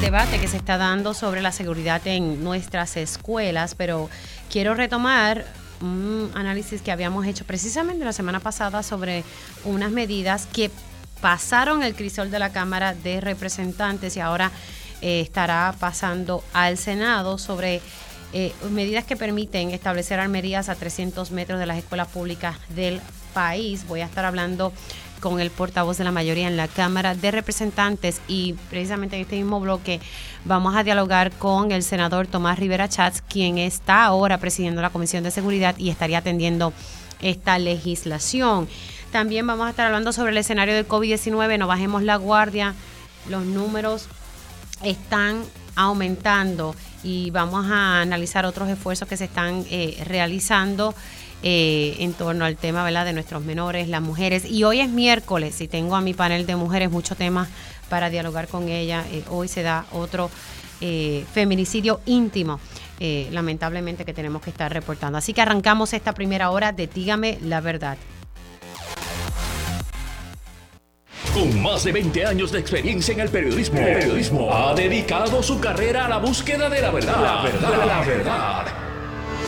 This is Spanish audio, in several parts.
debate que se está dando sobre la seguridad en nuestras escuelas, pero quiero retomar un análisis que habíamos hecho precisamente la semana pasada sobre unas medidas que pasaron el crisol de la Cámara de Representantes y ahora eh, estará pasando al Senado sobre eh, medidas que permiten establecer armerías a 300 metros de las escuelas públicas del país. Voy a estar hablando con el portavoz de la mayoría en la Cámara de Representantes y precisamente en este mismo bloque vamos a dialogar con el senador Tomás Rivera Chats, quien está ahora presidiendo la Comisión de Seguridad y estaría atendiendo esta legislación. También vamos a estar hablando sobre el escenario del COVID-19, no bajemos la guardia, los números están aumentando y vamos a analizar otros esfuerzos que se están eh, realizando eh, en torno al tema ¿verdad? de nuestros menores, las mujeres. Y hoy es miércoles y tengo a mi panel de mujeres muchos temas para dialogar con ella. Eh, hoy se da otro eh, feminicidio íntimo, lamentablemente, que tenemos que estar reportando. Así que arrancamos esta primera hora de Dígame la verdad. Con más de 20 años de experiencia en el periodismo, el periodismo ha dedicado su carrera a la búsqueda de la verdad. La verdad, la verdad.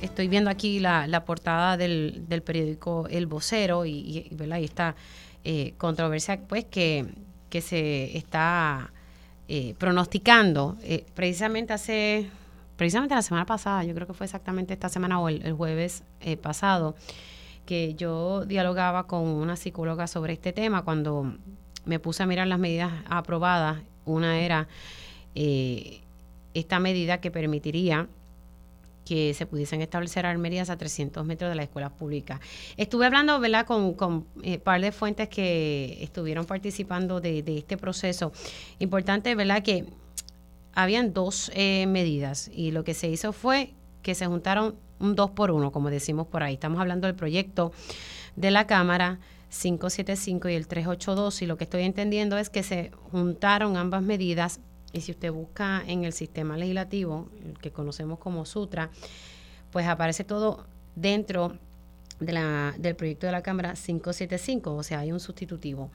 estoy viendo aquí la, portada del, periódico El Vocero y, y, esta eh, controversia pues que, se está eh, pronosticando eh, precisamente hace precisamente la semana pasada yo creo que fue exactamente esta semana o el, jueves pasado que yo dialogaba con una psicóloga sobre este tema cuando me puse a mirar las medidas aprobadas. Una era esta medida que permitiría que se pudiesen establecer armerías a 300 metros de la escuela pública. Estuve hablando ¿verdad? con un eh, par de fuentes que estuvieron participando de, este proceso. Importante, ¿verdad?, que habían dos eh, medidas y lo que se hizo fue que se juntaron un dos por uno, como decimos por ahí. Estamos hablando del proyecto de la Cámara 575 y el 382 y lo que estoy entendiendo es que se juntaron ambas medidas y si usted busca en el sistema legislativo, el que conocemos como Sutra, pues aparece todo dentro del proyecto de la Cámara 575, o sea, hay un sustitutivo.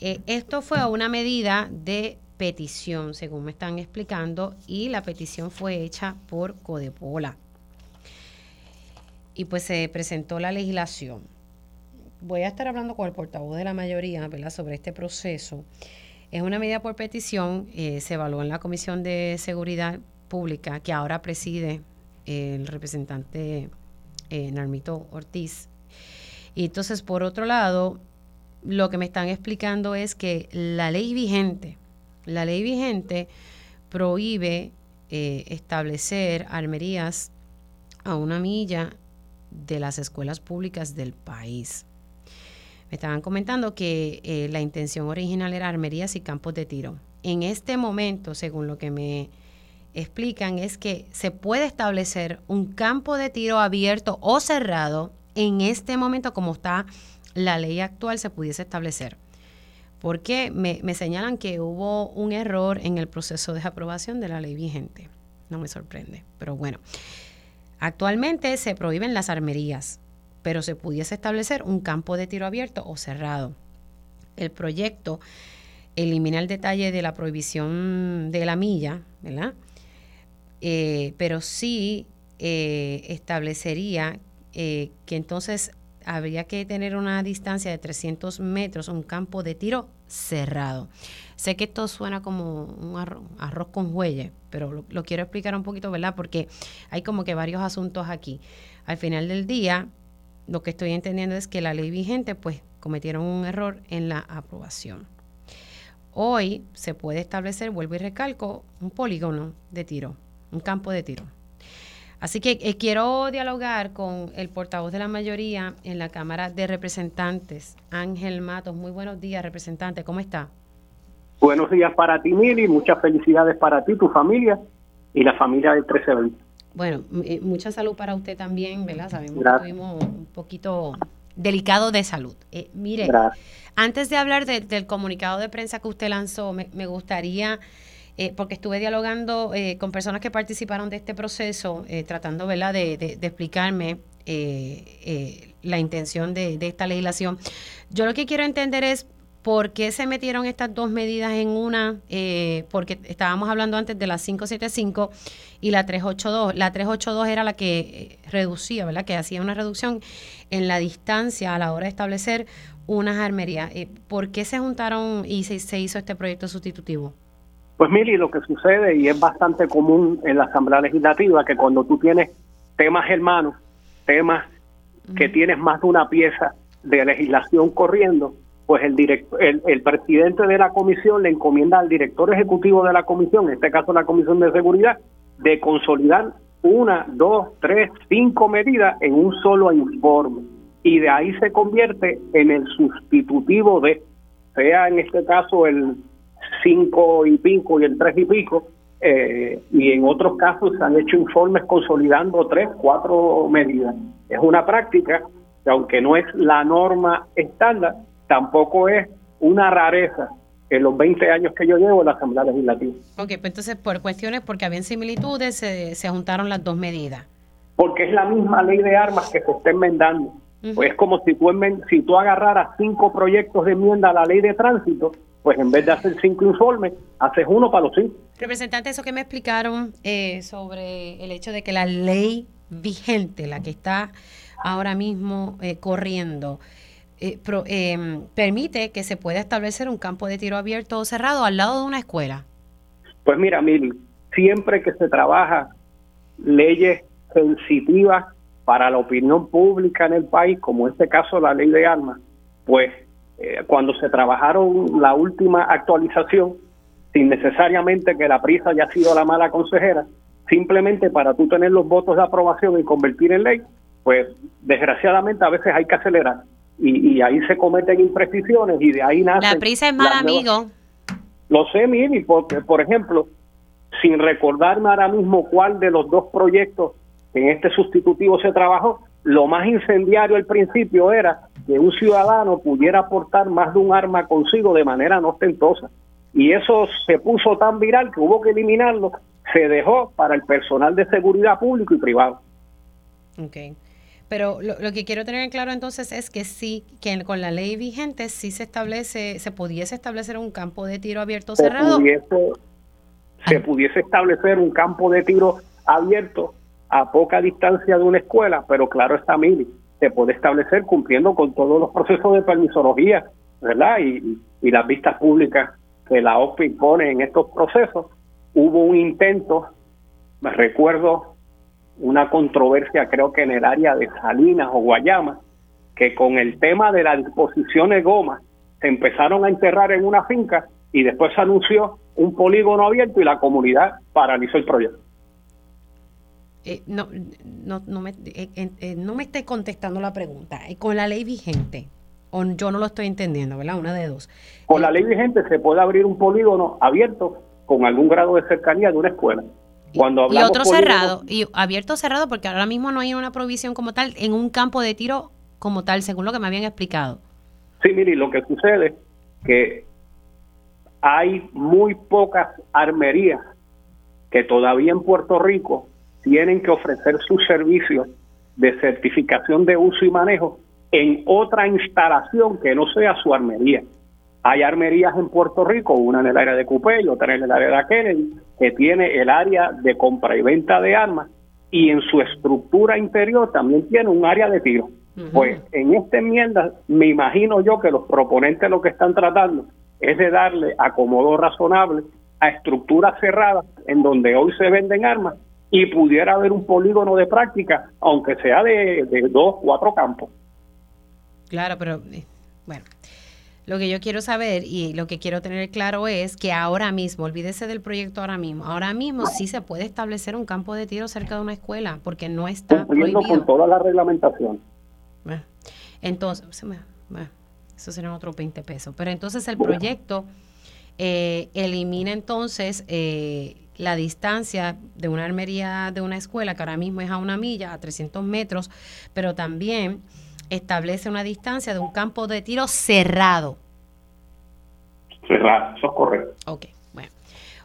Eh, esto fue una medida de petición, según me están explicando, y la petición fue hecha por Codepola. Y pues se presentó la legislación. Voy a estar hablando con el portavoz de la mayoría ¿verdad? sobre este proceso. Es una medida por petición, eh, se evaluó en la Comisión de Seguridad Pública, que ahora preside el representante eh, Narmito Ortiz. Y entonces, por otro lado, lo que me están explicando es que la ley vigente, la ley vigente prohíbe eh, establecer armerías a una milla de las escuelas públicas del país. Me estaban comentando que eh, la intención original era armerías y campos de tiro. En este momento, según lo que me explican, es que se puede establecer un campo de tiro abierto o cerrado en este momento como está la ley actual se pudiese establecer. Porque me, me señalan que hubo un error en el proceso de aprobación de la ley vigente. No me sorprende, pero bueno. Actualmente se prohíben las armerías, pero se pudiese establecer un campo de tiro abierto o cerrado. El proyecto elimina el detalle de la prohibición de la milla, ¿verdad? Eh, pero sí eh, establecería eh, que entonces habría que tener una distancia de 300 metros, un campo de tiro cerrado. Sé que esto suena como un arroz, con huelle, pero lo, lo, quiero explicar un poquito, ¿verdad? Porque hay como que varios asuntos aquí. Al final del día, lo que estoy entendiendo es que la ley vigente, pues, cometieron un error en la aprobación. Hoy se puede establecer, vuelvo y recalco, un polígono de tiro, un campo de tiro. Así que eh, quiero dialogar con el portavoz de la mayoría en la Cámara de Representantes, Ángel Matos. Muy buenos días, representante, ¿cómo está? Buenos días para ti, Mili, muchas felicidades para ti, tu familia. y la familia del 1320. Bueno, eh, mucha salud para usted también, ¿verdad? Sabemos que estuvimos un poquito delicado de salud. Eh, mire, antes de hablar del comunicado de prensa que usted lanzó, me, gustaría, eh, porque estuve dialogando con personas que participaron de este proceso, tratando, ¿verdad?, de, de explicarme la intención de, de esta legislación. Yo lo que quiero entender es ¿Por qué se metieron estas dos medidas en una? Eh, porque estábamos hablando antes de la 575 y la 382. La 382 era la que eh, reducía, ¿verdad? Que hacía una reducción en la distancia a la hora de establecer unas armerías. Eh, ¿Por qué se juntaron y se, hizo este proyecto sustitutivo? Pues Mili, lo que sucede, y es bastante común en la Asamblea Legislativa, que cuando tú tienes temas hermanos, temas que tienes más de una pieza de legislación corriendo, pues el, el, el, presidente de la comisión le encomienda al director ejecutivo de la comisión, en este caso la Comisión de Seguridad, de consolidar una, dos, tres, cinco medidas en un solo informe. Y de ahí se convierte en el sustitutivo de, sea en este caso el cinco y pico y el tres y pico, eh, y en otros casos se han hecho informes consolidando tres, cuatro medidas. Es una práctica que aunque no es la norma estándar, tampoco es una rareza en los 20 años que yo llevo en la Asamblea Legislativa. Ok, pues entonces por cuestiones, porque habían similitudes, se, juntaron las dos medidas. Porque es la misma ley de armas que se está enmendando. Pues es como si tú, si tú agarraras cinco proyectos de enmienda a la ley de tránsito, pues en vez de hacer cinco informes, haces uno para los cinco. Representante, eso que me explicaron eh, sobre el hecho de que la ley vigente, la que está ahora mismo eh, corriendo, eh, em, permite que se pueda establecer un campo de tiro abierto o cerrado al lado de una escuela? Pues mira, Mili, siempre que se trabaja leyes sensitivas para la opinión pública en el país, como en este caso la ley de armas, pues eh, cuando se trabajaron la última actualización, sin necesariamente que la prisa haya sido la mala consejera, simplemente para tú tener los votos de aprobación y convertir en ley, pues desgraciadamente a veces hay que acelerar y, ahí se cometen imprecisiones y de ahí nace... La prisa es mal amigo. Lo sé, Mimi, porque, por ejemplo, sin recordarme ahora mismo cuál de los dos proyectos en este sustitutivo se trabajó, lo más incendiario al principio era que un ciudadano pudiera aportar más de un arma consigo de manera no ostentosa. Y eso se puso tan viral que hubo que eliminarlo. Se dejó para el personal de seguridad público y privado. Okay. Pero lo, que quiero tener en claro entonces es que sí, que con la ley vigente sí se establece, se pudiese establecer un campo de tiro abierto cerrado. se pudiese establecer un campo de tiro abierto a poca distancia de una escuela, pero claro está, Mili, se puede establecer cumpliendo con todos los procesos de permisología, ¿verdad? Y, y las vistas públicas que la OPE impone en estos procesos. Hubo un intento, me recuerdo una controversia creo que en el área de Salinas o Guayama, que con el tema de la disposición de goma se empezaron a enterrar en una finca y después se anunció un polígono abierto y la comunidad paralizó el proyecto. Eh, no, no, no, me, eh, eh, no me esté contestando la pregunta. Con la ley vigente, o yo no lo estoy entendiendo, ¿verdad? Una de dos. Con la ley vigente se puede abrir un polígono abierto con algún grado de cercanía de una escuela y otro cerrado, y abierto cerrado, porque ahora mismo no hay una provisión como tal en un campo de tiro como tal, según lo que me habían explicado. Sí, mire, lo que sucede es que hay muy pocas armerías que todavía en Puerto Rico tienen que ofrecer sus servicios de certificación de uso y manejo en otra instalación que no sea su armería. Hay armerías en Puerto Rico, una en el área de Cupey, otra en el área de Kennedy, que tiene el área de compra y venta de armas y en su estructura interior también tiene un área de tiro. Pues en esta enmienda me imagino yo que los proponentes lo que están tratando es de darle acomodo razonable a estructuras cerradas en donde hoy se venden armas y pudiera haber un polígono de práctica, aunque sea de, de dos, cuatro campos. Claro, pero eh, bueno, lo que yo quiero saber y lo que quiero tener claro es que ahora mismo, olvídese del proyecto ahora mismo, ahora mismo sí se puede establecer un campo de tiro cerca de una escuela porque no está prohibido. con toda la reglamentación. entonces, eso será otros 20 pesos. Pero entonces el proyecto eh, elimina entonces eh, la distancia de una armería de una escuela, que ahora mismo es a una milla, a 300 metros, pero también establece una distancia de un campo de tiro cerrado. Cerrado, eso es correcto. Ok, bueno.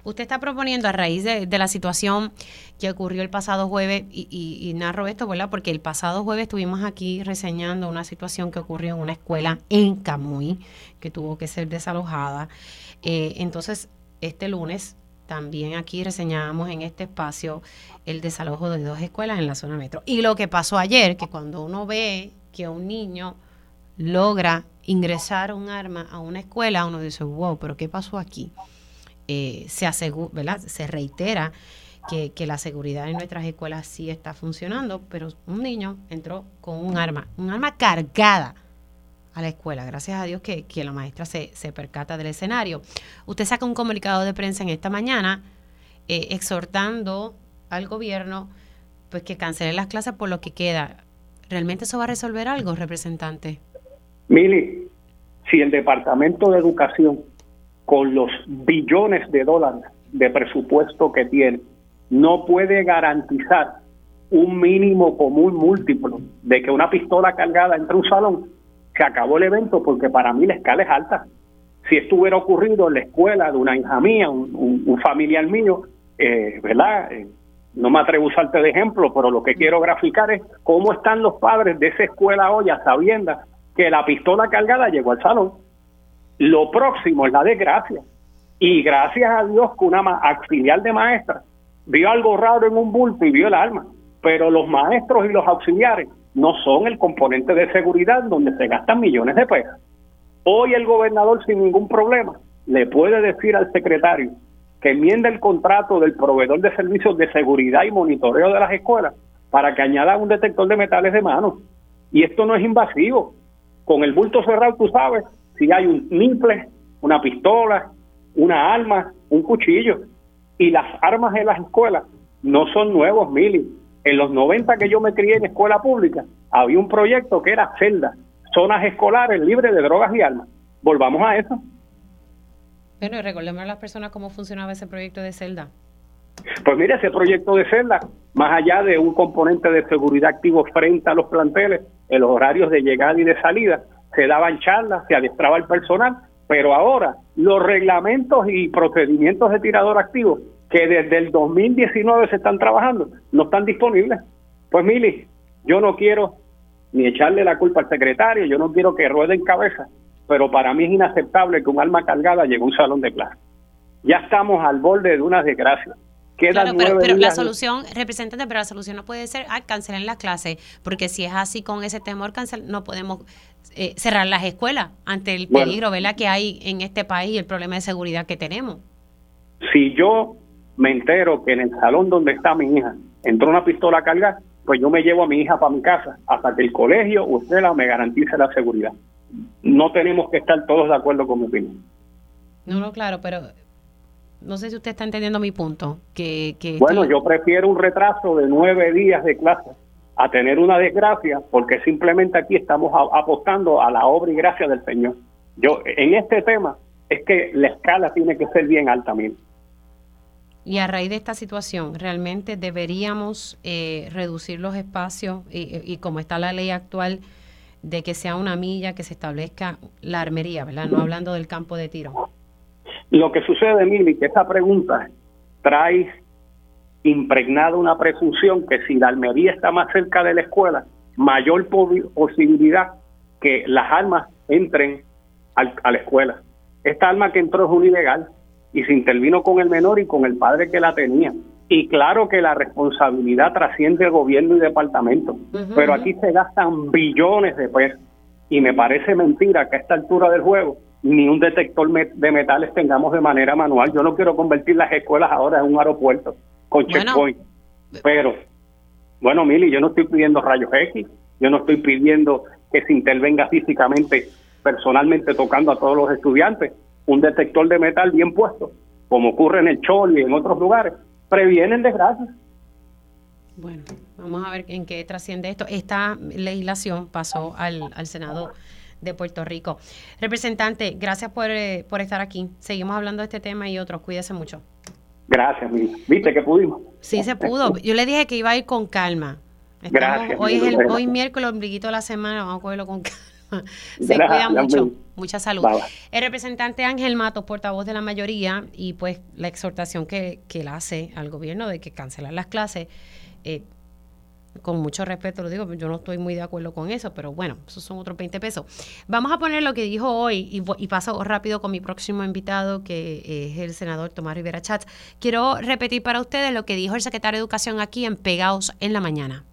Usted está proponiendo a raíz de, la situación que ocurrió el pasado jueves, y, narro esto, ¿verdad? Porque el pasado jueves estuvimos aquí reseñando una situación que ocurrió en una escuela en Camuy, que tuvo que ser desalojada. Eh, entonces, este lunes también aquí reseñábamos en este espacio el desalojo de dos escuelas en la zona metro. Y lo que pasó ayer, que cuando uno ve que un niño logra ingresar un arma a una escuela, uno dice, wow, pero ¿qué pasó aquí? Eh, se, asegura, ¿verdad? se reitera que, la seguridad en nuestras escuelas sí está funcionando, pero un niño entró con un arma, un arma cargada a la escuela. Gracias a Dios que, la maestra se, percata del escenario. Usted saca un comunicado de prensa en esta mañana eh, exhortando al gobierno pues que cancele las clases por lo que queda. ¿Realmente eso va a resolver algo, representante? Mili, si el Departamento de Educación, con los billones de dólares de presupuesto que tiene, no puede garantizar un mínimo común múltiplo de que una pistola cargada entre un salón, se acabó el evento porque para mí la escala es alta. Si esto hubiera ocurrido en la escuela de una hija mía, un, familiar mío, eh, ¿verdad? Eh, no me atrevo a usarte de ejemplo, pero lo que quiero graficar es cómo están los padres de esa escuela hoy a que la pistola cargada llegó al salón. Lo próximo es la desgracia. Y gracias a Dios que una auxiliar de maestra vio algo raro en un bulto y vio el arma. Pero los maestros y los auxiliares no son el componente de seguridad donde se gastan millones de pesos. Hoy el gobernador sin ningún problema le puede decir al secretario que enmienda el contrato del proveedor de servicios de seguridad y monitoreo de las escuelas para que añada un detector de metales de mano. Y esto no es invasivo. Con el bulto cerrado tú sabes si hay un nimple, una pistola, una arma, un cuchillo. Y las armas en las escuelas no son nuevos, Mili. En los 90 que yo me crié en escuela pública, había un proyecto que era celda, zonas escolares libres de drogas y armas. Volvamos a eso. Bueno, y recordemos a las personas cómo funcionaba ese proyecto de celda. Pues mire, ese proyecto de celda, más allá de un componente de seguridad activo frente a los planteles, en los horarios de llegada y de salida, se daban charlas, se adiestraba el personal, pero ahora los reglamentos y procedimientos de tirador activo que desde el 2019 se están trabajando, no están disponibles. Pues Mili, yo no quiero ni echarle la culpa al secretario, yo no quiero que ruede en cabeza, pero para mí es inaceptable que un alma cargada llegue a un salón de clase. Ya estamos al borde de una desgracia. Claro, pero, pero la solución, representante, pero la solución no puede ser ah, cancelar la clase, porque si es así con ese temor, cancel, no podemos eh, cerrar las escuelas ante el peligro ¿verdad? que hay en este país y el problema de seguridad que tenemos. Si yo me entero que en el salón donde está mi hija entró una pistola a cargar, pues yo me llevo a mi hija para mi casa hasta que el colegio o escuela me garantice la seguridad. No tenemos que estar todos de acuerdo con mi opinión. No, no, claro, pero no sé si usted está entendiendo mi punto. Que, que bueno, yo prefiero un retraso de nueve días de clase a tener una desgracia, porque simplemente aquí estamos apostando a la obra y gracia del Señor. Yo, en este tema, es que la escala tiene que ser bien alta, también. Y a raíz de esta situación, realmente deberíamos eh, reducir los espacios y, como está la ley actual de que sea una milla, que se establezca la armería, ¿verdad? No hablando del campo de tiro. Lo que sucede, Mili, que esa pregunta trae impregnada una presunción que si la armería está más cerca de la escuela, mayor posibilidad que las armas entren a la escuela. Esta arma que entró es un ilegal y se intervino con el menor y con el padre que la tenía. Y claro que la responsabilidad trasciende el gobierno y departamento, pero aquí se gastan billones de pesos. Y me parece mentira que a esta altura del juego ni un detector de metales tengamos de manera manual. Yo no quiero convertir las escuelas ahora en un aeropuerto con checkpoint, pero bueno, Mili, yo no estoy pidiendo rayos X, yo no estoy pidiendo que se intervenga físicamente, personalmente tocando a todos los estudiantes, un detector de metal bien puesto, como ocurre en el Chol y en otros lugares, previenen desgracias. Bueno, vamos a ver en qué trasciende esto. Esta legislación pasó al, al Senado de Puerto Rico. Representante, gracias por, eh, por estar aquí. Seguimos hablando de este tema y otros. Cuídese mucho. Gracias, ¿viste que pudimos? Sí, se pudo. Yo le dije que iba a ir con calma. Gracias. Hoy es el hoy miércoles, ombliguito de la semana, vamos a cogerlo con calma. Se cuida mucho, mucha salud. El representante Ángel Matos, portavoz de la mayoría, y pues la exhortación que, que él hace al gobierno de que cancelar las clases, eh, con mucho respeto lo digo, yo no estoy muy de acuerdo con eso, pero bueno, esos son otros 20 pesos. Vamos a poner lo que dijo hoy y, y paso rápido con mi próximo invitado, que es el senador Tomás Rivera Chats. Quiero repetir para ustedes lo que dijo el secretario de Educación aquí en Pegaos en la mañana.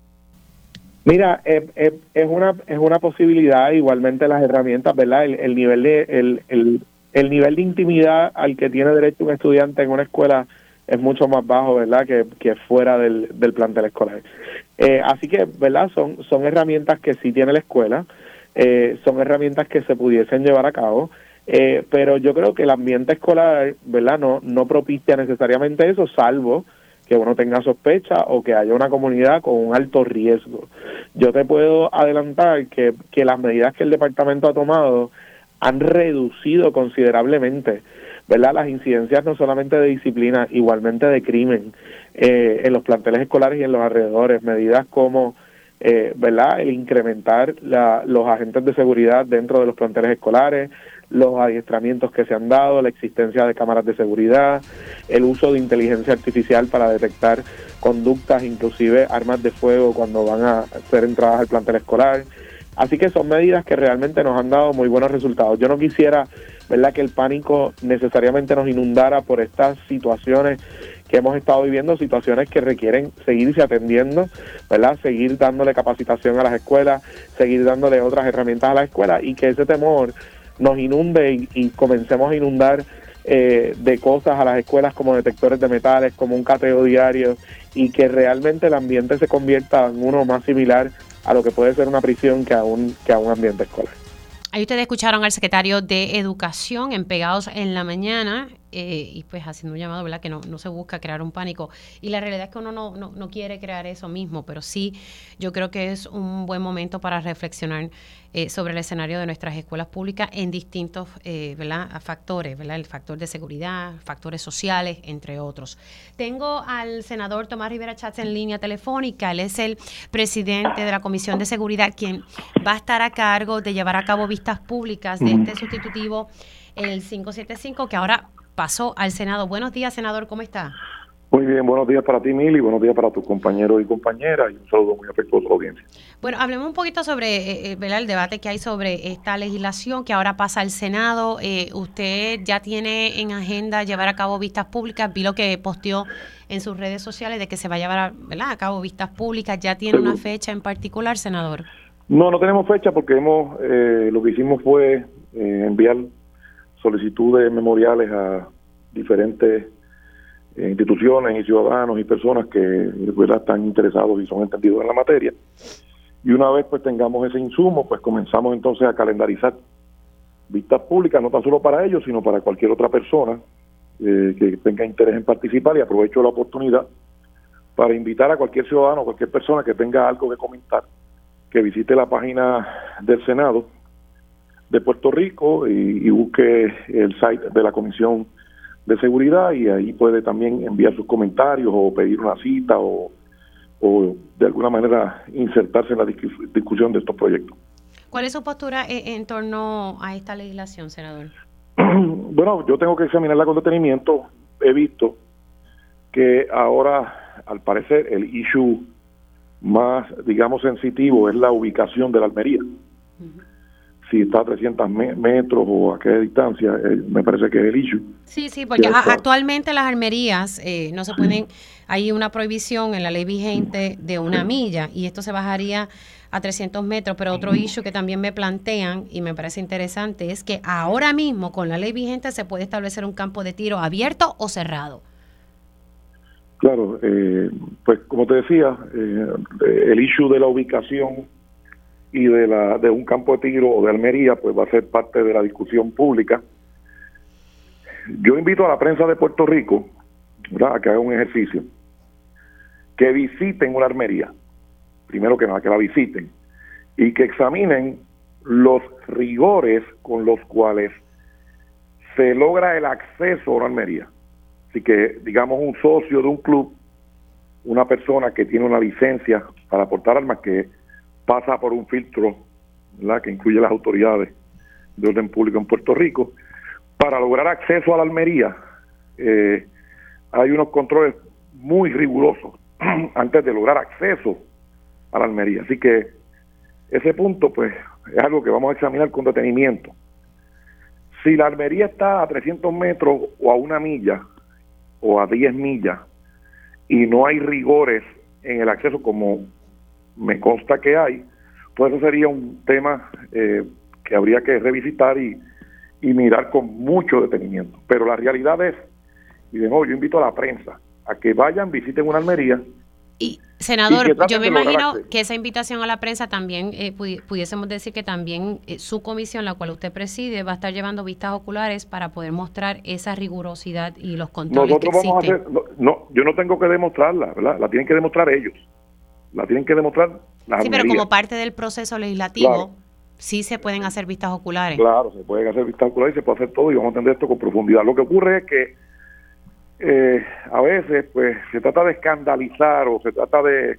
Mira, eh, eh, es una es una posibilidad, igualmente las herramientas, ¿verdad? El, nivel de el, el, el, nivel de intimidad al que tiene derecho un estudiante en una escuela es mucho más bajo, ¿verdad? Que, que fuera del, del plantel escolar. Eh, así que, ¿verdad? Son son herramientas que sí tiene la escuela, son herramientas que se pudiesen llevar a cabo. pero yo creo que el ambiente escolar, ¿verdad? No, no propicia necesariamente eso, salvo que uno tenga sospecha o que haya una comunidad con un alto riesgo. Yo te puedo adelantar que, que las medidas que el departamento ha tomado han reducido considerablemente ¿verdad? las incidencias no solamente de disciplina, igualmente de crimen eh, en los planteles escolares y en los alrededores, medidas como eh, ¿verdad? el incrementar la, los agentes de seguridad dentro de los planteles escolares, los adiestramientos que se han dado, la existencia de cámaras de seguridad, el uso de inteligencia artificial para detectar conductas, inclusive armas de fuego cuando van a ser entradas al plantel escolar. Así que son medidas que realmente nos han dado muy buenos resultados. Yo no quisiera, ¿verdad?, que el pánico necesariamente nos inundara por estas situaciones que hemos estado viviendo, situaciones que requieren seguirse atendiendo, ¿verdad? Seguir dándole capacitación a las escuelas, seguir dándole otras herramientas a las escuelas y que ese temor nos inunde y, comencemos a inundar eh, de cosas a las escuelas como detectores de metales, como un cateo diario y que realmente el ambiente se convierta en uno más similar a lo que puede ser una prisión que a un, que a un ambiente escolar. Ahí ustedes escucharon al secretario de Educación en Pegados en la Mañana eh, y pues haciendo un llamado, ¿verdad? Que no, no se busca crear un pánico. Y la realidad es que uno no, no, no quiere crear eso mismo, pero sí yo creo que es un buen momento para reflexionar eh, sobre el escenario de nuestras escuelas públicas en distintos eh, ¿verdad? factores, ¿verdad? el factor de seguridad, factores sociales, entre otros. Tengo al senador Tomás Rivera Chats en línea telefónica, él es el presidente de la Comisión de Seguridad, quien va a estar a cargo de llevar a cabo vistas públicas de este sustitutivo, el 575, que ahora pasó al Senado. Buenos días, senador, ¿cómo está? Muy bien, buenos días para ti, Mili, buenos días para tus compañeros y compañeras, y un saludo muy afectuoso a la audiencia. Bueno, hablemos un poquito sobre eh, eh el debate que hay sobre esta legislación que ahora pasa al Senado. Eh, usted ya tiene en agenda llevar a cabo vistas públicas, vi lo que posteó en sus redes sociales de que se va a llevar a, a cabo vistas públicas. ¿Ya tiene una fecha en particular, senador? No, no tenemos fecha porque hemos eh, lo que hicimos fue enviar solicitudes memoriales a diferentes eh, instituciones y ciudadanos y personas que están interesados y son entendidos en la materia. Y una vez pues tengamos ese insumo, pues comenzamos entonces a calendarizar vistas públicas, no tan solo para ellos, sino para cualquier otra persona eh, que tenga interés en participar y aprovecho la oportunidad para invitar a cualquier ciudadano, cualquier persona que tenga algo que comentar, que visite la página del Senado de Puerto Rico y busque el site de la Comisión de seguridad y ahí puede también enviar sus comentarios o pedir una cita o, o de alguna manera insertarse en la discusión de estos proyectos. ¿Cuál es su postura e-, en, torno a esta legislación, senador? bueno, yo tengo que examinarla con detenimiento. He visto que ahora, al parecer, el issue más, digamos, sensitivo es la ubicación de la Almería si está a 300 metros o a qué distancia, eh, me parece que es el issue. Sí, sí, porque actualmente las armerías eh, no se pueden, hay una prohibición en la ley vigente de una milla y esto se bajaría a 300 metros, pero otro issue que también me plantean y me parece interesante es que ahora mismo con la ley vigente se puede establecer un campo de tiro abierto o cerrado. Claro, eh, pues como te decía, el issue de la ubicación y de, la, de un campo de tiro o de Almería, pues va a ser parte de la discusión pública. Yo invito a la prensa de Puerto Rico a que haga un ejercicio, que visiten una armería, primero que nada, que la visiten, y que examinen los rigores con los cuales se logra el acceso a una armería. Así que, digamos, un socio de un club, una persona que tiene una licencia para portar armas que pasa por un filtro ¿verdad? que incluye las autoridades de orden público en Puerto Rico, para lograr acceso a la almería eh, hay unos controles muy rigurosos antes de lograr acceso a la almería. Así que ese punto, pues, es algo que vamos a examinar con detenimiento. Si la almería está a 300 metros o a una milla o a 10 millas y no hay rigores en el acceso como me consta que hay, pues eso sería un tema eh, que habría que revisitar y, y mirar con mucho detenimiento. Pero la realidad es, y de nuevo yo invito a la prensa a que vayan, visiten una almería y, senador, yo me imagino que esa invitación a la prensa también, eh, pudiésemos decir que también eh, su comisión, la cual usted preside, va a estar llevando vistas oculares para poder mostrar esa rigurosidad y los controles Nosotros vamos a hacer, no, yo no tengo que demostrarla, ¿verdad? La tienen que demostrar ellos. La tienen que demostrar las Sí, pero como parte del proceso legislativo, sí se pueden hacer vistas oculares. Claro, se pueden hacer vistas oculares y se puede hacer todo y vamos a entender esto con profundidad. Lo que ocurre es que eh, a veces pues se trata de escandalizar o se trata de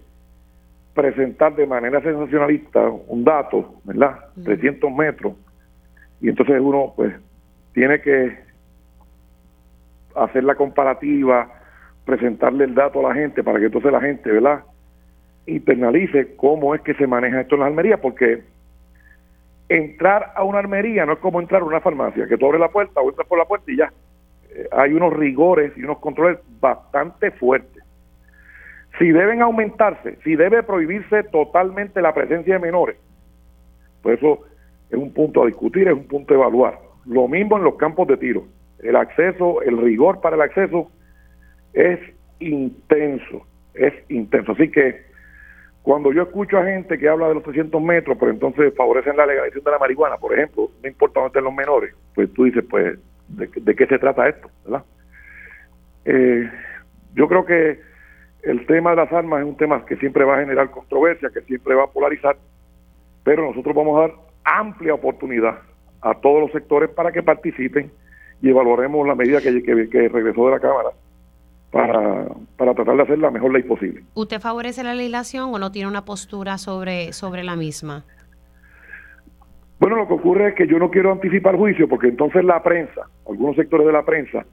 presentar de manera sensacionalista un dato, ¿verdad? 300 metros. Y entonces uno pues tiene que hacer la comparativa, presentarle el dato a la gente para que entonces la gente, ¿verdad? Internalice cómo es que se maneja esto en las almerías, porque entrar a una armería no es como entrar a una farmacia, que tú abres la puerta o entras por la puerta y ya. Eh, hay unos rigores y unos controles bastante fuertes. Si deben aumentarse, si debe prohibirse totalmente la presencia de menores, pues eso es un punto a discutir, es un punto a evaluar. Lo mismo en los campos de tiro. El acceso, el rigor para el acceso es intenso, es intenso. Así que cuando yo escucho a gente que habla de los 300 metros, pues entonces favorecen la legalización de la marihuana, por ejemplo, no importa dónde estén los menores, pues tú dices, pues de, qué se trata esto, ¿verdad? Eh, yo creo que el tema de las armas es un tema que siempre va a generar controversia, que siempre va a polarizar, pero nosotros vamos a dar amplia oportunidad a todos los sectores para que participen y evaluaremos la medida que, regresó de la Cámara para, para tratar de hacer la mejor ley posible. ¿Usted favorece la legislación o no tiene una postura sobre, sobre la misma? Bueno, lo que ocurre es que yo no quiero anticipar juicio porque entonces la prensa, algunos sectores de la prensa,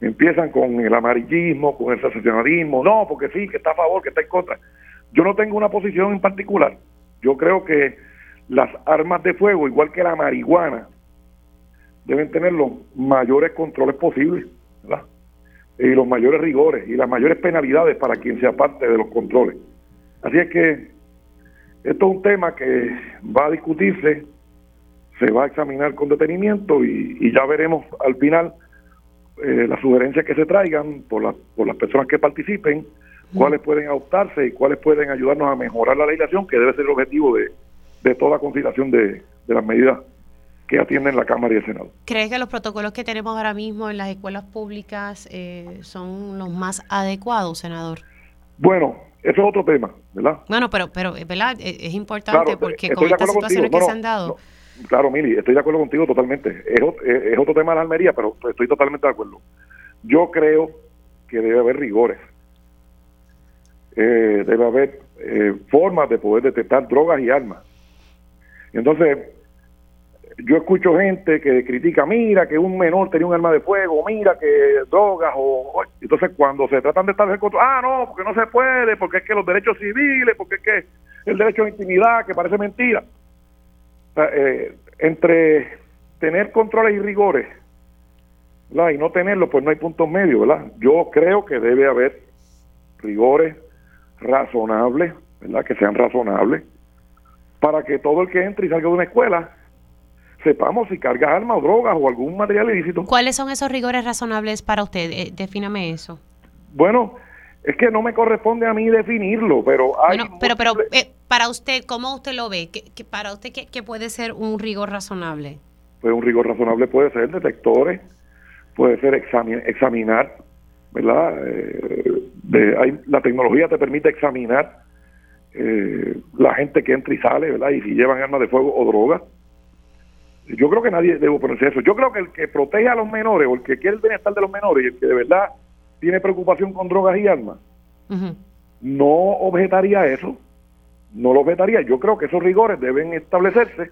empiezan con el amarillismo, con el sensacionalismo, no, porque sí, que está a favor, que está en contra. Yo no tengo una posición en particular. Yo creo que las armas de fuego, igual que la marihuana, deben tener los mayores controles posibles. Y los mayores rigores y las mayores penalidades para quien sea parte de los controles. Así es que esto es un tema que va a discutirse se va a examinar con detenimiento y, ya veremos al final eh, las sugerencias que se traigan por, por las personas que participen, cuáles pueden adoptarse y cuáles pueden ayudarnos a mejorar la legislación, que debe ser el objetivo de, de toda consideración de, de las medidas que atienden la Cámara y el Senado. ¿Crees que los protocolos que tenemos ahora mismo en las escuelas públicas eh, son los más adecuados, senador? Bueno, eso es otro tema, ¿verdad? Bueno, pero, pero ¿verdad? Es, importante porque con estas situaciones que se han dado... Claro, Mili, estoy de acuerdo contigo totalmente. Es, es, otro tema de la Almería, pero estoy totalmente de acuerdo. Yo creo que debe haber rigores. Eh, debe haber eh, formas de poder detectar drogas y armas. Entonces, yo escucho gente que critica, mira que un menor tenía un arma de fuego, mira que drogas, o entonces cuando se tratan de estar en control, ah, no, porque no se puede, porque es que los derechos civiles, porque es que el derecho a intimidad, que parece mentira. Eh, entre tener controles y rigores y no tenerlos, pues no hay puntos medios, ¿verdad? Yo creo que debe haber rigores razonables, ¿verdad? Que sean razonables, para que todo el que entre y salga de una escuela sepamos si carga armas o drogas o algún material ilícito. ¿Cuáles son esos rigores razonables para usted? Eh, defíname eso. Bueno, es que no me corresponde a mí definirlo, pero hay... Bueno, pero, pero eh, para usted, ¿cómo usted lo ve? ¿Qué, para usted ¿qué, puede ser un rigor razonable? Pues un rigor razonable puede ser detectores, puede ser examinar, ¿verdad? Eh, de, hay, la tecnología te permite examinar eh, la gente que entra y sale, ¿verdad? Y si llevan armas de fuego o drogas. Yo creo que nadie debe oponerse a eso. Yo creo que el que protege a los menores o el que quiere el bienestar de los menores y el que de verdad tiene preocupación con drogas y armas, no objetaría eso. No lo objetaría. Yo creo que esos rigores deben establecerse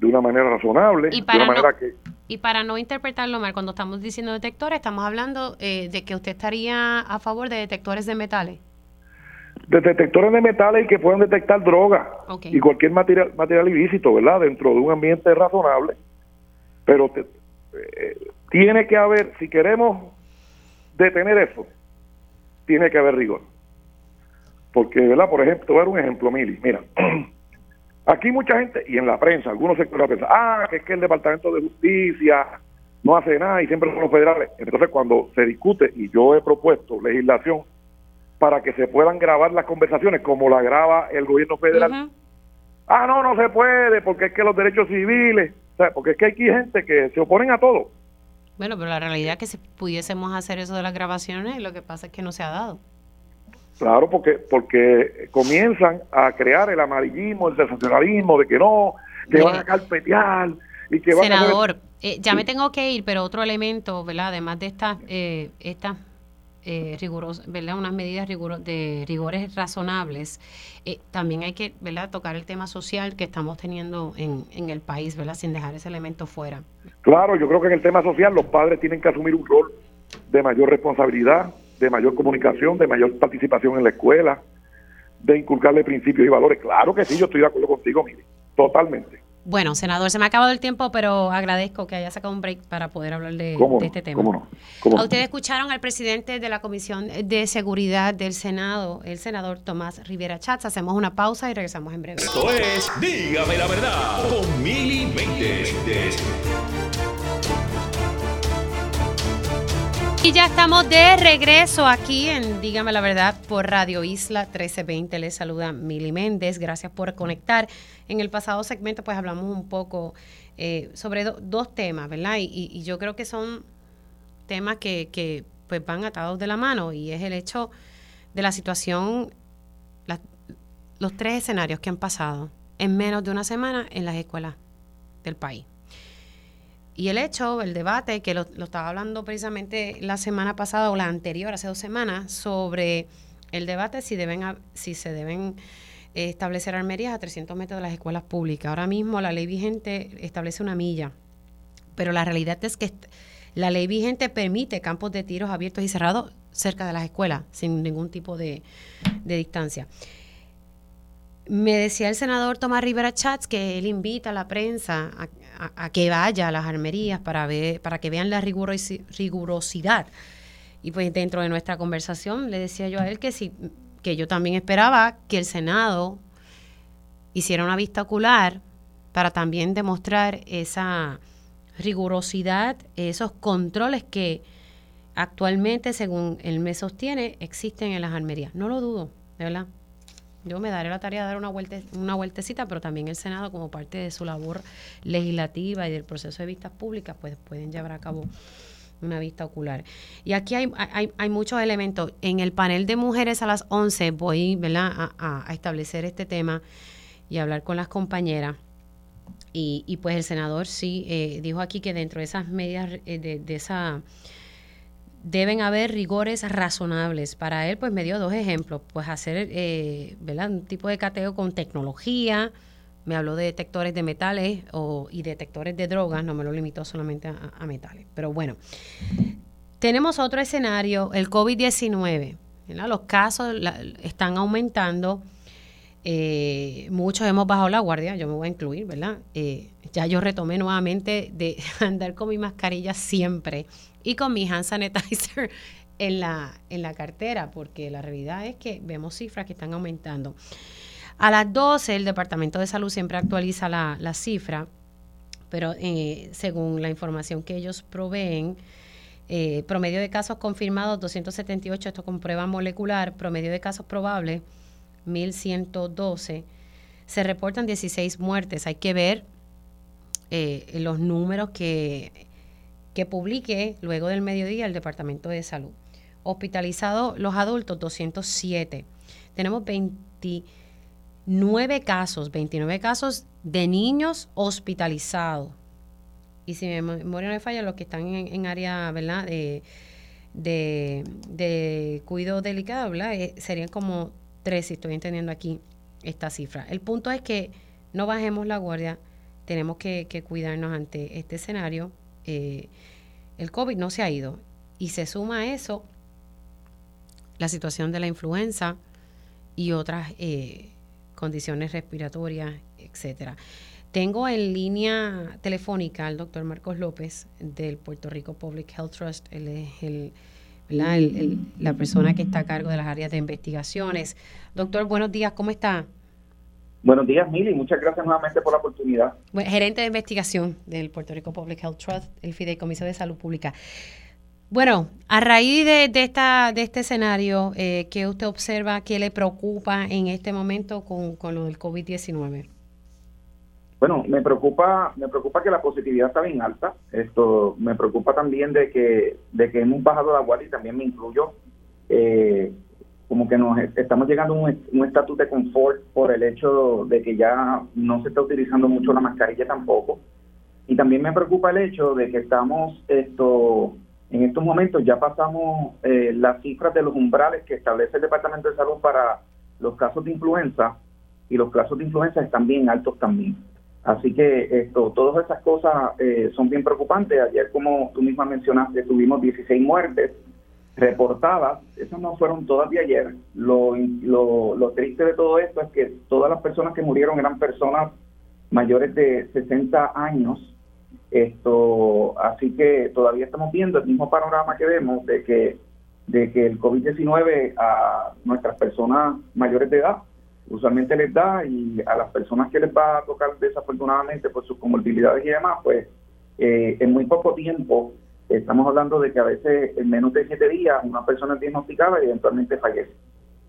de una manera razonable, y para de una no, manera que... Y para no interpretarlo mal, cuando estamos diciendo detectores, estamos hablando eh, de que usted estaría a favor de detectores de metales. De detectores de metales y que puedan detectar drogas y cualquier material, material ilícito, ¿verdad? Dentro de un ambiente razonable. Pero eh, tiene que haber, si queremos detener eso, tiene que haber rigor. Porque, ¿verdad? Por ejemplo, te voy a dar un ejemplo, Mili. Mira, Aquí mucha gente, y en la prensa, algunos sectores piensan, ah, que es que el Departamento de Justicia no hace nada y siempre son los federales. Entonces, cuando se discute, y yo he propuesto legislación para que se puedan grabar las conversaciones como la graba el gobierno federal, ah, no, no se puede, porque es que los derechos civiles, o sea, porque es que hay gente que se oponen a todo. Bueno, pero la realidad es que si pudiésemos hacer eso de las grabaciones, lo que pasa es que no se ha dado. Claro, porque porque comienzan a crear el amarillismo, el sensacionalismo de que no, que van a carpetear y que van Senador, eh, ya me tengo que ir, pero otro elemento, ¿verdad? Además de estas eh, estas eh, ¿verdad? Unas medidas de rigores razonables. Eh, también hay que, ¿verdad? Tocar el tema social que estamos teniendo en, en el país, ¿verdad? Sin dejar ese elemento fuera. Claro, yo creo que en el tema social los padres tienen que asumir un rol de mayor responsabilidad, de mayor comunicación, de mayor participación en la escuela, de inculcarle principios y valores. Claro que sí, yo estoy de acuerdo contigo, mire, totalmente. Bueno, senador, se me ha acabado el tiempo, pero agradezco que haya sacado un break para poder hablar de, este tema. ¿cómo no? ¿A ustedes escucharon al presidente de la Comisión de Seguridad del Senado, el senador Tomás Rivera Chats. Hacemos una pausa y regresamos en breve. Esto es Dígame la verdad con Mili Y ya estamos de regreso aquí en Dígame la Verdad por Radio Isla 1320. Les saluda Mili Méndez. Gracias por conectar. En el pasado segmento pues hablamos un poco eh, sobre dos temas, ¿verdad? Y, yo creo que son temas que, pues van atados de la mano y es el hecho de la situación, los tres escenarios que han pasado en menos de una semana en las escuelas del país. Y el hecho, el debate, que lo, estaba hablando precisamente la semana pasada o la anterior, hace dos semanas, sobre el debate si, deben, si se deben eh, establecer armerías a 300 metros de las escuelas públicas. Ahora mismo la ley vigente establece una milla, pero la realidad es que la ley vigente permite campos de tiros abiertos y cerrados cerca de las escuelas, sin ningún tipo de, de distancia. Me decía el senador Tomás Rivera Chats que él invita a la prensa a, que vaya a las armerías para ver, para que vean la rigurosidad. Y pues dentro de nuestra conversación le decía yo a él que sí, que yo también esperaba que el Senado hiciera una vista ocular para también demostrar esa rigurosidad, esos controles que actualmente, según él me sostiene, existen en las armerías. No lo dudo, de verdad. Yo me daré la tarea de dar una, vuelta, una vueltecita, pero también el Senado, como parte de su labor legislativa y del proceso de vistas públicas, pues pueden llevar a cabo una vista ocular. Y aquí hay, hay, muchos elementos. En el panel de mujeres a las 11 voy ¿verdad? A, establecer este tema y hablar con las compañeras. Y, y pues el senador sí eh, dijo aquí que dentro de esas medidas, eh, de, de esa deben haber rigores razonables. Para él, pues me dio dos ejemplos. Pues hacer eh, ¿verdad? un tipo de cateo con tecnología, me habló de detectores de metales o, y detectores de drogas, no me lo limitó solamente a, metales. Pero bueno, tenemos otro escenario, el COVID-19. Los casos están aumentando. Eh, muchos hemos bajado la guardia, yo me voy a incluir, ¿verdad? Eh, ya yo retomé nuevamente de andar con mi mascarilla siempre y con mi hand sanitizer en la, en la cartera, porque la realidad es que vemos cifras que están aumentando. A las 12 el Departamento de Salud siempre actualiza la, cifra, pero eh, según la información que ellos proveen, eh, promedio de casos confirmados 278, esto con prueba molecular, promedio de casos probables 1112, se reportan 16 muertes. Hay que ver eh, los números que que publique luego del mediodía el Departamento de Salud. Hospitalizados los adultos, 207. Tenemos 20, nueve casos, 29 casos de niños hospitalizados. Y si mi memoria no me falla, los que están en, área, ¿verdad? De, de, cuidado delicado, ¿verdad? Eh, serían como tres, si estoy entendiendo aquí esta cifra. El punto es que no bajemos la guardia, tenemos que, cuidarnos ante este escenario. Eh, el COVID no se ha ido y se suma a eso la situación de la influenza y otras eh, condiciones respiratorias, etcétera. Tengo en línea telefónica al doctor Marcos López del Puerto Rico Public Health Trust. Él es el, la persona que está a cargo de las áreas de investigaciones. Doctor, buenos días, ¿cómo está? Buenos días, Mili. Muchas gracias nuevamente por la oportunidad. gerente de investigación del Puerto Rico Public Health Trust, el Fideicomiso de Salud Pública. Bueno, a raíz de, esta, de este escenario, eh, ¿qué usted observa, qué le preocupa en este momento con, con lo del COVID-19? Bueno, me preocupa, me preocupa que la positividad está bien alta. Esto me preocupa también de que, de que hemos bajado la guardia y también me incluyo. Eh, como que nos estamos llegando a un estatus de confort por el hecho de que ya no se está utilizando mucho la mascarilla tampoco. Y también me preocupa el hecho de que estamos esto en estos momentos ya pasamos eh, las cifras de los umbrales que establece el Departamento de Salud para los casos de influenza y los casos de influenza están bien altos también. Así que esto, todas esas cosas eh, son bien preocupantes. Ayer, como tú misma mencionaste, tuvimos 16 muertes reportadas. Esas no fueron todas de ayer. Lo, lo, lo triste de todo esto es que todas las personas que murieron eran personas mayores de 60 años esto, así que todavía estamos viendo el mismo panorama que vemos de que de que el COVID-19 a nuestras personas mayores de edad usualmente les da y a las personas que les va a tocar desafortunadamente por sus comorbilidades y demás, pues eh, en muy poco tiempo estamos hablando de que a veces en menos de siete días una persona es diagnosticada y eventualmente fallece.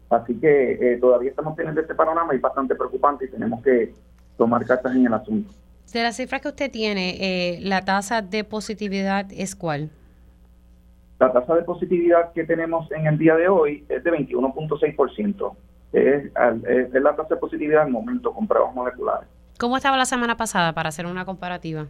Así que eh, todavía estamos teniendo este panorama y bastante preocupante y tenemos que tomar cartas en el asunto. De las cifras que usted tiene, eh, ¿la tasa de positividad es cuál? La tasa de positividad que tenemos en el día de hoy es de 21.6%. Es, es, es la tasa de positividad al momento con pruebas moleculares. ¿Cómo estaba la semana pasada para hacer una comparativa?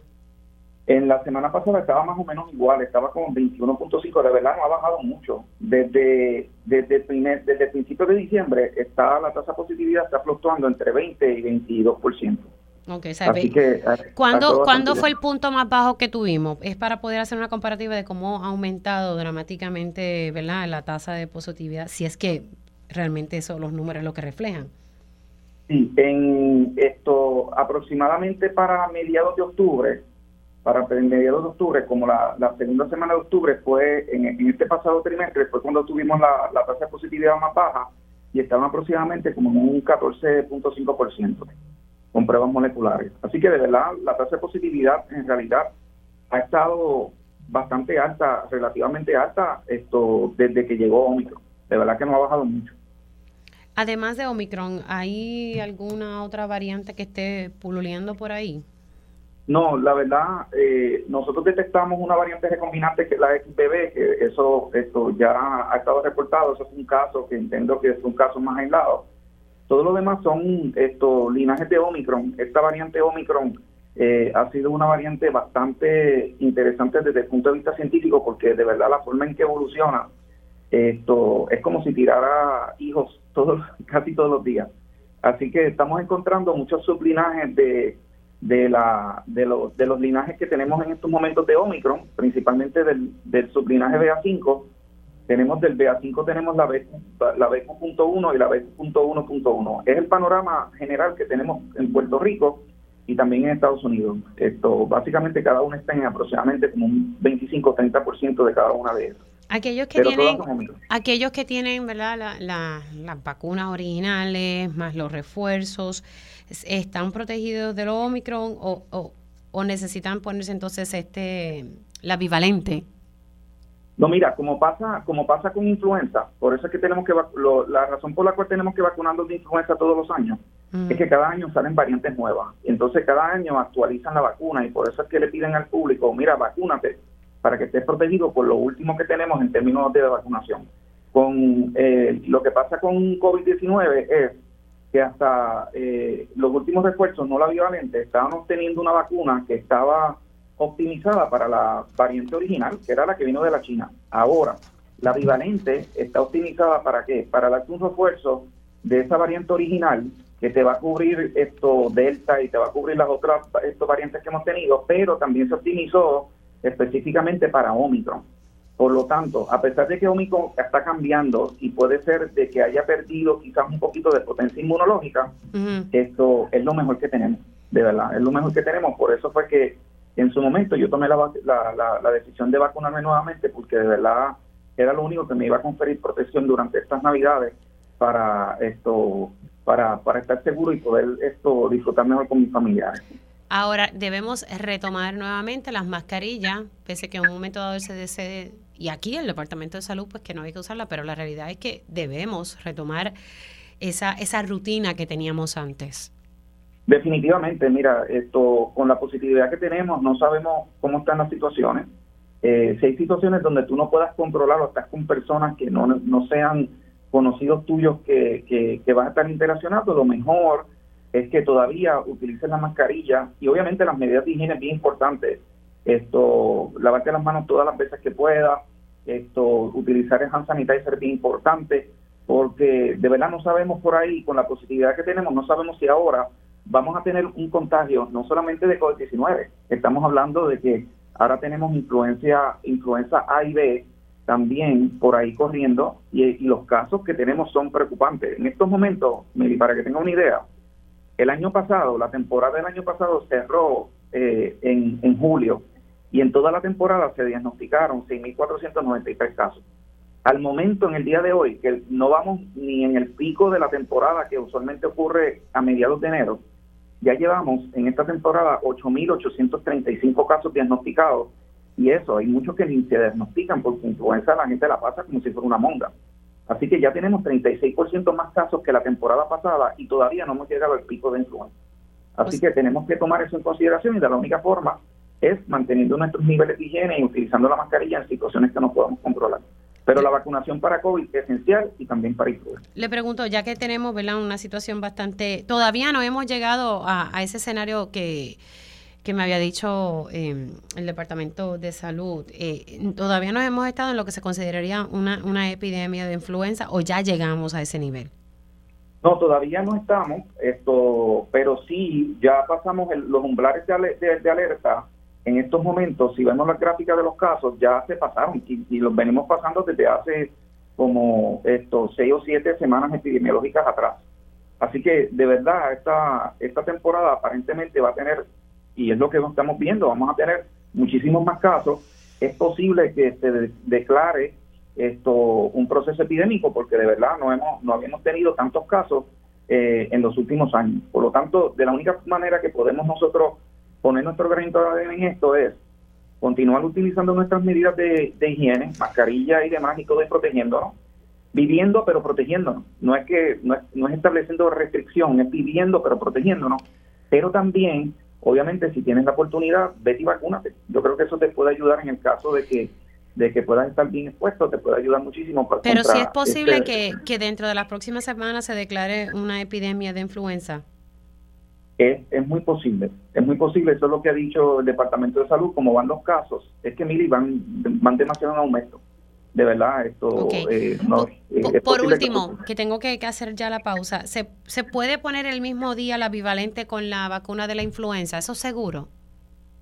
En la semana pasada estaba más o menos igual, estaba con 21.5, de verdad no ha bajado mucho. Desde, desde, el primer, desde el principio de diciembre está la tasa de positividad está fluctuando entre 20 y 22%. Okay, Así que, ¿Cuándo, ¿cuándo fue el punto más bajo que tuvimos? Es para poder hacer una comparativa de cómo ha aumentado dramáticamente ¿verdad? la tasa de positividad, si es que realmente son los números lo que reflejan. Sí, en esto aproximadamente para mediados de octubre, para mediados de octubre, como la, segunda semana de octubre fue en, este pasado trimestre, fue cuando tuvimos la, la tasa de positividad más baja y estaban aproximadamente como en un 14.5% con pruebas moleculares. Así que de verdad la tasa de positividad en realidad ha estado bastante alta, relativamente alta, esto desde que llegó Omicron. De verdad que no ha bajado mucho. Además de Omicron, ¿hay alguna otra variante que esté pululeando por ahí? No, la verdad, eh, nosotros detectamos una variante recombinante que es la XBB, que eso esto ya ha estado reportado, eso es un caso que entiendo que es un caso más aislado todo lo demás son estos linajes de Omicron. Esta variante Omicron eh, ha sido una variante bastante interesante desde el punto de vista científico porque de verdad la forma en que evoluciona esto es como si tirara hijos todos casi todos los días. Así que estamos encontrando muchos sublinajes de, de, la, de, de los linajes que tenemos en estos momentos de Omicron, principalmente del, del sublinaje BA5, tenemos del BA5 tenemos la, B, la BQ.1 y la BQ.1.1. Es el panorama general que tenemos en Puerto Rico y también en Estados Unidos. Esto básicamente cada uno está en aproximadamente como un 25-30% de cada una de esas. Aquellos que tienen, aquellos que tienen, ¿verdad? La, las vacunas originales más los refuerzos, ¿están protegidos de lo Omicron o, o, o necesitan ponerse entonces este la bivalente no, mira, como pasa, como pasa con influenza, por eso es que tenemos que la razón por la cual tenemos que vacunarnos de influenza todos los años es que cada año salen variantes nuevas. Entonces cada año actualizan la vacuna y por eso es que le piden al público, mira, vacúnate para que estés protegido por lo último que tenemos en términos de vacunación. Con eh, lo que pasa con COVID-19 es que hasta eh, los últimos refuerzos no la bivalente estaban obteniendo una vacuna que estaba optimizada para la variante original, que era la que vino de la China. Ahora, la bivalente está optimizada para qué? Para darte un refuerzo de esa variante original que te va a cubrir esto Delta y te va a cubrir las otras estos variantes que hemos tenido, pero también se optimizó específicamente para Omicron. Por lo tanto, a pesar de que Omicron está cambiando y puede ser de que haya perdido quizás un poquito de potencia inmunológica, esto es lo mejor que tenemos, de verdad, es lo mejor que tenemos. Por eso fue que en su momento yo tomé la, la, la decisión de vacunarme nuevamente porque de verdad era lo único que me iba a conferir protección durante estas navidades para esto para, para estar seguro y poder esto disfrutar mejor con mis familiares. Ahora, debemos retomar nuevamente las mascarillas, pese que en un momento dado el CDC y aquí el Departamento de Salud, pues que no hay que usarla, pero la realidad es que debemos retomar esa, esa rutina que teníamos antes. Definitivamente, mira, esto con la positividad que tenemos, no sabemos cómo están las situaciones. Eh, si hay situaciones donde tú no puedas controlarlo, estás con personas que no, no sean conocidos tuyos que, que, vas a estar interaccionando, lo mejor es que todavía utilicen la mascarilla y obviamente las medidas de higiene bien importantes. Esto, lavarte las manos todas las veces que pueda, esto, utilizar el hand sanitizer es bien importante, porque de verdad no sabemos por ahí, con la positividad que tenemos, no sabemos si ahora vamos a tener un contagio no solamente de COVID-19, estamos hablando de que ahora tenemos influencia, influenza A y B, también por ahí corriendo y, los casos que tenemos son preocupantes. En estos momentos, para que tenga una idea, el año pasado, la temporada del año pasado cerró eh, en, en julio y en toda la temporada se diagnosticaron 6.493 casos. Al momento, en el día de hoy, que no vamos ni en el pico de la temporada que usualmente ocurre a mediados de enero, ya llevamos en esta temporada 8.835 casos diagnosticados y eso, hay muchos que ni se diagnostican porque influenza la gente la pasa como si fuera una monda. Así que ya tenemos 36% más casos que la temporada pasada y todavía no hemos llegado al pico de influenza. Así pues que tenemos que tomar eso en consideración y de la única forma es manteniendo nuestros niveles de higiene y utilizando la mascarilla en situaciones que no podemos controlar. Pero la vacunación para COVID es esencial y también para influenza. Le pregunto, ya que tenemos ¿verdad? una situación bastante... Todavía no hemos llegado a ese escenario que que me había dicho em, el Departamento de Salud, eh, todavía no hemos estado en lo que se consideraría una, una epidemia de influenza o ya llegamos a ese nivel. No, todavía no estamos, esto, pero sí ya pasamos los umbrales de, de, alerta. En estos momentos, si vemos la gráfica de los casos, ya se pasaron y, los venimos pasando desde hace como estos seis o siete semanas epidemiológicas atrás. Así que de verdad esta, esta temporada aparentemente va a tener y es lo que estamos viendo, vamos a tener muchísimos más casos, es posible que se declare esto un proceso epidémico porque de verdad no hemos no habíamos tenido tantos casos eh, en los últimos años. Por lo tanto, de la única manera que podemos nosotros poner nuestro granito de arena en esto es continuar utilizando nuestras medidas de, higiene, mascarilla y demás y todo y protegiéndonos, viviendo pero protegiéndonos. No es que no es, no es estableciendo restricción, es viviendo pero protegiéndonos, pero también obviamente si tienes la oportunidad, vete y vacúnate. Yo creo que eso te puede ayudar en el caso de que de que puedas estar bien expuesto, te puede ayudar muchísimo. Para Pero si es posible que, que dentro de las próximas semanas se declare una epidemia de influenza. Es, es muy posible, es muy posible, eso es lo que ha dicho el Departamento de Salud, como van los casos, es que mire, van, van demasiado en aumento. De verdad esto eh, no, por, último que, tengo que, hacer ya la pausa ¿se, se puede poner el mismo día la bivalente con la vacuna de la influenza eso seguro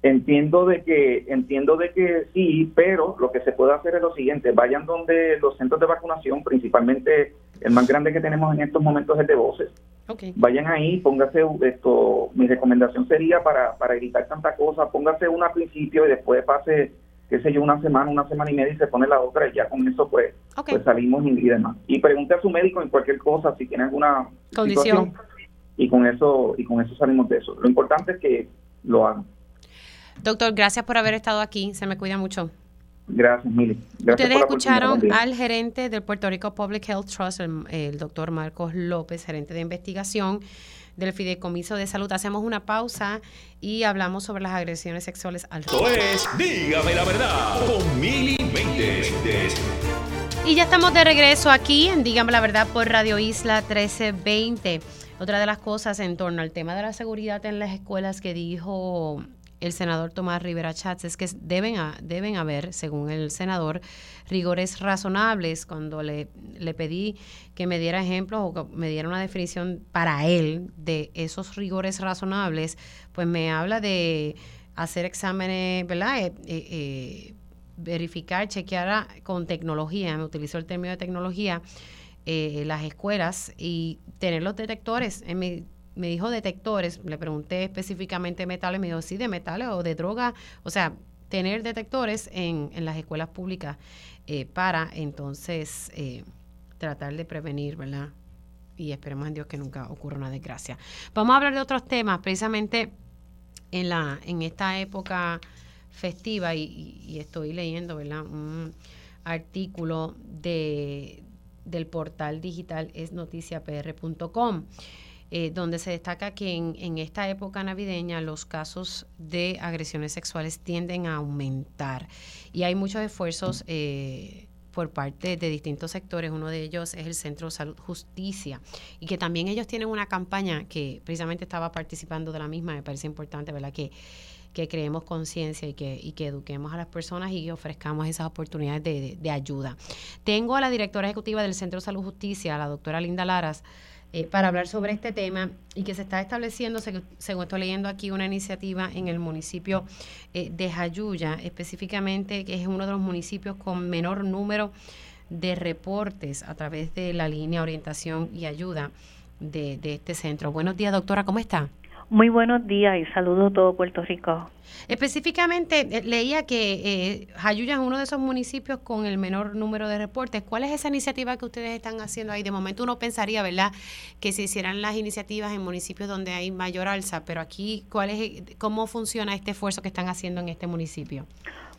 entiendo de que entiendo de que sí pero lo que se puede hacer es lo siguiente. Vayan donde los centros de vacunación principalmente el más grande que tenemos en estos momentos es de voces vayan ahí póngase esto mi recomendación sería para para evitar tanta cosa póngase una al principio y después pase qué sé yo, una semana, una semana y media y se pone la otra y ya con eso pues, pues salimos y, demás. Y pregunte a su médico en cualquier cosa si tiene alguna condición y con eso y con eso salimos de eso. Lo importante es que lo hagan. Doctor, gracias por haber estado aquí. Se me cuida mucho. Gracias, Mili. Ustedes escucharon al gerente del Puerto Rico Public Health Trust, el doctor Marcos López, gerente de investigación del Fideicomiso de Salud. Hacemos una pausa y hablamos sobre las agresiones sexuales al Esto es Dígame la verdad con Mili Y ya estamos de regreso aquí en Dígame la Verdad por Radio Isla 1320. Otra de las cosas en torno al tema de la seguridad en las escuelas que dijo el senador Tomás Rivera Chats es que deben, deben haber, según el senador, rigores razonables. Cuando le, le pedí que me diera ejemplos o que me diera una definición para él de esos rigores razonables, pues me habla de hacer exámenes, ¿verdad? Eh, eh, eh, verificar, chequear con tecnología, me utilizó el término de tecnología, eh, las escuelas y tener los detectores. Me dijo detectores, le pregunté específicamente metales, me dijo, sí, de metales o de drogas, o sea, tener detectores en, en las escuelas públicas eh, para entonces eh, tratar de prevenir, ¿verdad? Y esperemos en Dios que nunca ocurra una desgracia. Vamos a hablar de otros temas, precisamente en, la, en esta época festiva y, estoy leyendo, ¿verdad? Un artículo de, del portal digital es noticiapr.com. Eh, donde se destaca que en, en, esta época navideña los casos de agresiones sexuales tienden a aumentar y hay muchos esfuerzos eh, por parte de distintos sectores. Uno de ellos es el Centro de Salud Justicia y que también ellos tienen una campaña que precisamente estaba participando de la misma, me parece importante, ¿verdad? Que que creemos conciencia y que, y que eduquemos a las personas y ofrezcamos esas oportunidades de, ayuda. Tengo a la directora ejecutiva del Centro de Salud Justicia, la doctora Linda Laras, eh, para hablar sobre este tema y que se está estableciendo, según estoy leyendo aquí, una iniciativa en el municipio eh, de Jayuya, específicamente, que es uno de los municipios con menor número de reportes a través de la línea orientación y ayuda de, de este centro. Buenos días, doctora, ¿cómo está? Muy buenos días y saludos a todo Puerto Rico. Específicamente, eh, leía que eh, Jayuya es uno de esos municipios con el menor número de reportes. ¿Cuál es esa iniciativa que ustedes están haciendo ahí? De momento uno pensaría, ¿verdad?, que se hicieran las iniciativas en municipios donde hay mayor alza, pero aquí, ¿cuál es, ¿cómo funciona este esfuerzo que están haciendo en este municipio?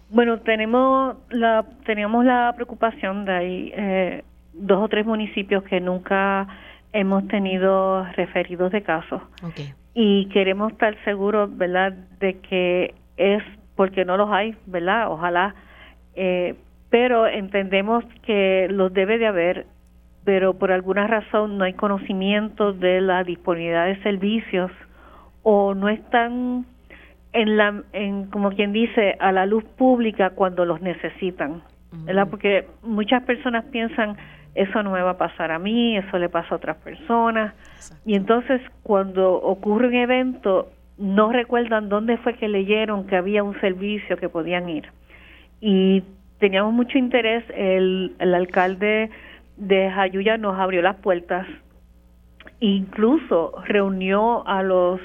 Bueno, tenemos la, teníamos la preocupación de ahí eh, dos o tres municipios que nunca hemos tenido referidos de casos. Okay y queremos estar seguros, ¿verdad?, de que es porque no los hay, ¿verdad? Ojalá. Eh, pero entendemos que los debe de haber, pero por alguna razón no hay conocimiento de la disponibilidad de servicios o no están en la, en, como quien dice, a la luz pública cuando los necesitan, ¿verdad? Porque muchas personas piensan, eso no me va a pasar a mí, eso le pasa a otras personas. Y entonces cuando ocurre un evento, no recuerdan dónde fue que leyeron que había un servicio que podían ir. Y teníamos mucho interés, el, el alcalde de Jayuya nos abrió las puertas, incluso reunió a los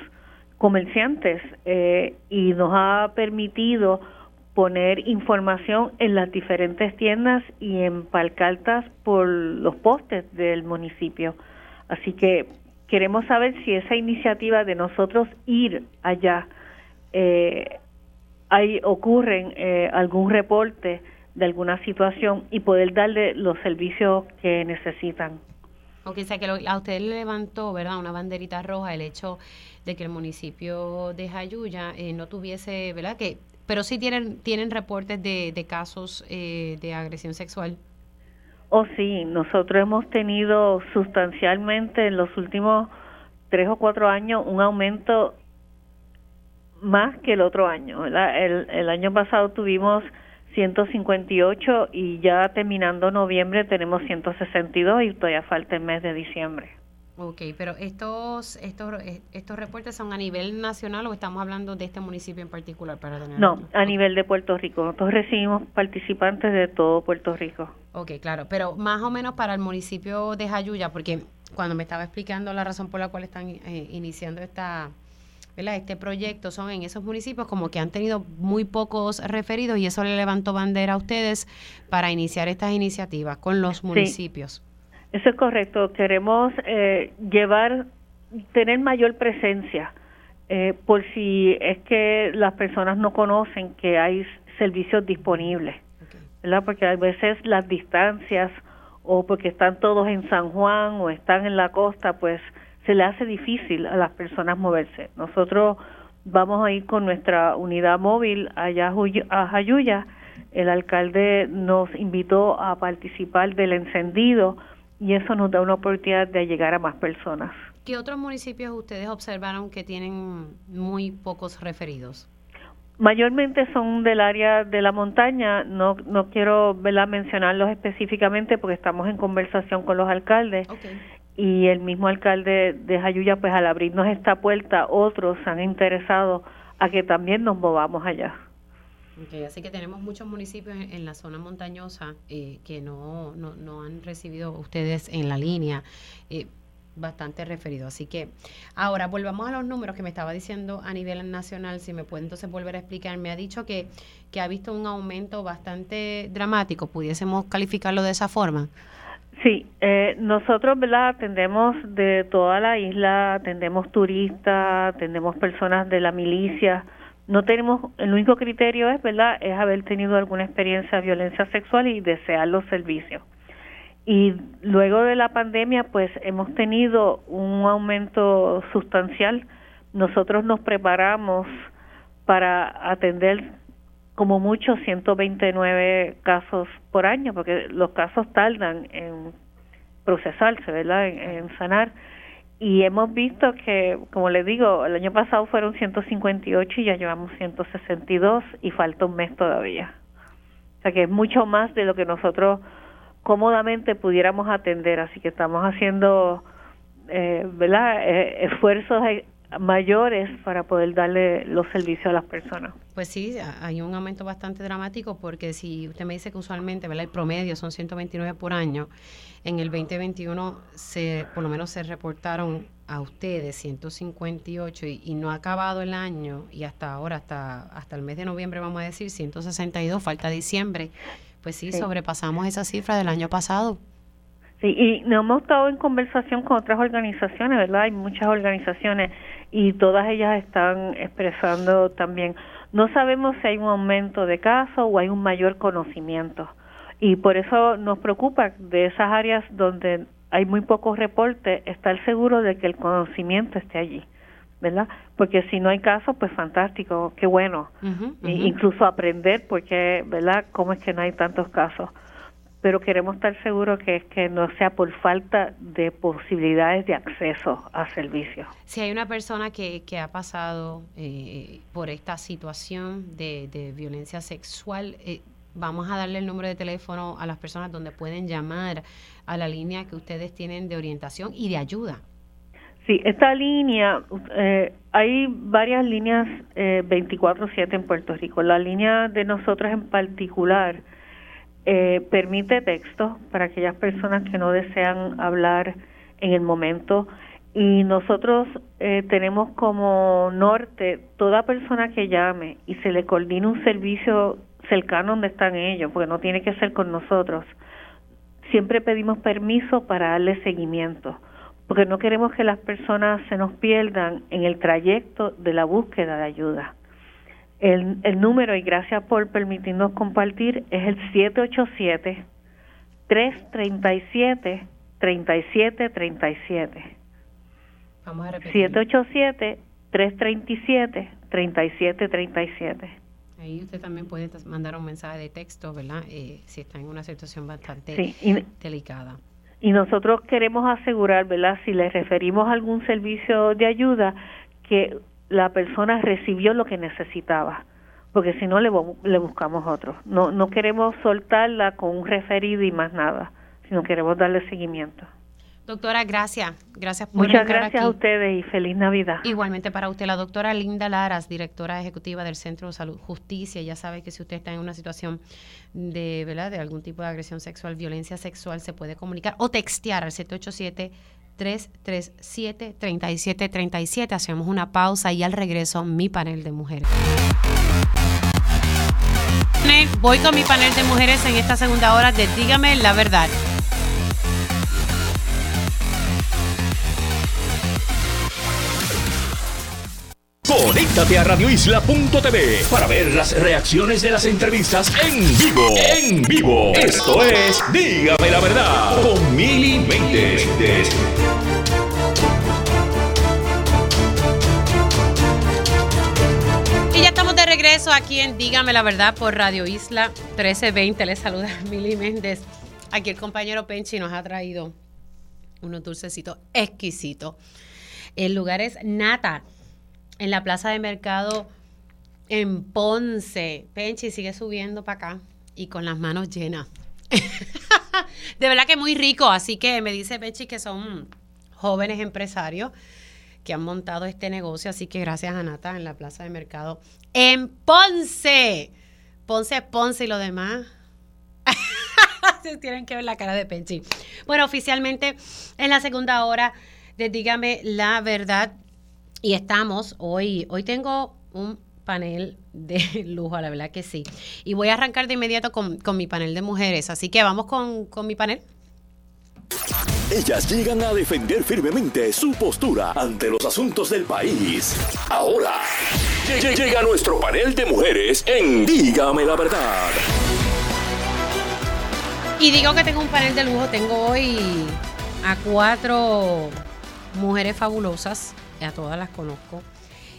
comerciantes eh, y nos ha permitido poner información en las diferentes tiendas y en palcartas por los postes del municipio. Así que queremos saber si esa iniciativa de nosotros ir allá eh, hay ocurren eh, algún reporte de alguna situación y poder darle los servicios que necesitan. O sea que a usted le levantó, ¿verdad?, una banderita roja el hecho de que el municipio de Jayuya eh, no tuviese, ¿verdad?, que pero sí tienen, tienen reportes de, de casos eh, de agresión sexual. Oh, sí, nosotros hemos tenido sustancialmente en los últimos tres o cuatro años un aumento más que el otro año. El, el año pasado tuvimos 158 y ya terminando noviembre tenemos 162 y todavía falta el mes de diciembre. Ok, pero estos, estos, estos reportes son a nivel nacional o estamos hablando de este municipio en particular para tener No, a nivel de Puerto Rico. Nosotros recibimos participantes de todo Puerto Rico. Ok, claro, pero más o menos para el municipio de Jayuya, porque cuando me estaba explicando la razón por la cual están eh, iniciando esta, ¿verdad? este proyecto, son en esos municipios como que han tenido muy pocos referidos y eso le levantó bandera a ustedes para iniciar estas iniciativas con los municipios. Eso es correcto. Queremos eh, llevar, tener mayor presencia, eh, por si es que las personas no conocen que hay servicios disponibles, ¿verdad? Porque a veces las distancias o porque están todos en San Juan o están en la costa, pues se le hace difícil a las personas moverse. Nosotros vamos a ir con nuestra unidad móvil allá a Jayuya el alcalde nos invitó a participar del encendido y eso nos da una oportunidad de llegar a más personas. ¿Qué otros municipios ustedes observaron que tienen muy pocos referidos? Mayormente son del área de la montaña, no, no quiero mencionarlos específicamente porque estamos en conversación con los alcaldes y el mismo alcalde de Jayuya, pues al abrirnos esta puerta, otros se han interesado a que también nos movamos allá. Así que tenemos muchos municipios en, la zona montañosa eh, que no, no, no, han recibido ustedes en la línea. Eh, bastante referido. Así que ahora volvamos a los números que me estaba diciendo a nivel nacional, si me puede entonces volver a explicar. Me ha dicho que, que ha visto un aumento bastante dramático, pudiésemos calificarlo de esa forma. Sí, eh, nosotros ¿verdad? atendemos de toda la isla, atendemos turistas, atendemos personas de la milicia. No tenemos, el único criterio es, ¿verdad?, es haber tenido alguna experiencia de violencia sexual y desear los servicios. Y luego de la pandemia, pues hemos tenido un aumento sustancial. Nosotros nos preparamos para atender como mucho 129 casos por año, porque los casos tardan en procesarse, ¿verdad? En, sanar. Y hemos visto que, como les digo, el año pasado fueron 158 y ya llevamos 162 y falta un mes todavía. O sea que es mucho más de lo que nosotros cómodamente pudiéramos atender. Así que estamos haciendo eh, ¿verdad? Eh, esfuerzos mayores para poder darle los servicios a las personas. Pues sí, hay un aumento bastante dramático porque si usted me dice que usualmente ¿verdad? el promedio son 129 por año, en el 2021 se, por lo menos se reportaron a ustedes 158 y, y, no ha acabado el año y hasta ahora, hasta, hasta el mes de noviembre vamos a decir 162, falta diciembre pues sí, sobrepasamos esa cifra del año pasado. Sí, y nos hemos estado en conversación con otras organizaciones, ¿verdad? Hay muchas organizaciones y todas ellas están expresando también. No sabemos si hay un aumento de casos o hay un mayor conocimiento. Y por eso nos preocupa de esas áreas donde hay muy pocos reportes, estar seguro de que el conocimiento esté allí. ¿verdad? Porque si no hay casos, pues fantástico, qué bueno. incluso aprender, porque, ¿verdad? ¿Cómo es que no hay tantos casos? Pero queremos estar seguros que, que no sea por falta de posibilidades de acceso a servicios. Si hay una persona que, que ha pasado eh, por esta situación de, de violencia sexual, eh, vamos a darle el número de teléfono a las personas donde pueden llamar a la línea que ustedes tienen de orientación y de ayuda. Sí, esta línea, eh, hay varias líneas eh, 24/7 en Puerto Rico. La línea de nosotros en particular eh, permite texto para aquellas personas que no desean hablar en el momento y nosotros eh, tenemos como norte toda persona que llame y se le coordina un servicio cercano donde están ellos, porque no tiene que ser con nosotros. Siempre pedimos permiso para darle seguimiento porque no queremos que las personas se nos pierdan en el trayecto de la búsqueda de ayuda. El, el número, y gracias por permitirnos compartir, es el 787-337-3737. Vamos a repetir. 787-337-3737. Ahí usted también puede mandar un mensaje de texto, ¿verdad? Eh, si está en una situación bastante delicada y nosotros queremos asegurar, ¿verdad? Si le referimos a algún servicio de ayuda, que la persona recibió lo que necesitaba, porque si no le, le buscamos otro. No, no queremos soltarla con un referido y más nada, sino queremos darle seguimiento. Doctora, gracias. Gracias por Muchas gracias a ustedes y feliz Navidad. Igualmente para usted, la doctora Linda Laras, directora ejecutiva del Centro de Salud Justicia. Ya sabe que si usted está en una situación de, ¿verdad? de algún tipo de agresión sexual, violencia sexual, se puede comunicar o textear al 787 337 3737. Hacemos una pausa y al regreso mi panel de mujeres. Voy con mi panel de mujeres en esta segunda hora de Dígame la verdad. Conéctate a radioisla.tv para ver las reacciones de las entrevistas en vivo. En vivo. Esto es Dígame la verdad con Mili Y ya estamos de regreso aquí en Dígame la Verdad por Radio Isla 1320. Les saluda Mili Méndez. Aquí el compañero Penchi nos ha traído unos dulcecitos exquisitos. El lugar es Nata, en la plaza de mercado en Ponce. Penchi sigue subiendo para acá y con las manos llenas. de verdad que muy rico, así que me dice Penchi que son jóvenes empresarios que han montado este negocio, así que gracias a en la plaza de mercado en Ponce. Ponce, Ponce y lo demás. Tienen que ver la cara de Penchi. Bueno, oficialmente en la segunda hora de Dígame la Verdad. Y estamos hoy, hoy tengo un panel de lujo, la verdad que sí. Y voy a arrancar de inmediato con, mi panel de mujeres. Así que vamos con, con mi panel. Ellas llegan a defender firmemente su postura ante los asuntos del país. Ahora, llega nuestro panel de mujeres en Dígame la verdad. Y digo que tengo un panel de lujo, tengo hoy a cuatro mujeres fabulosas, a todas las conozco.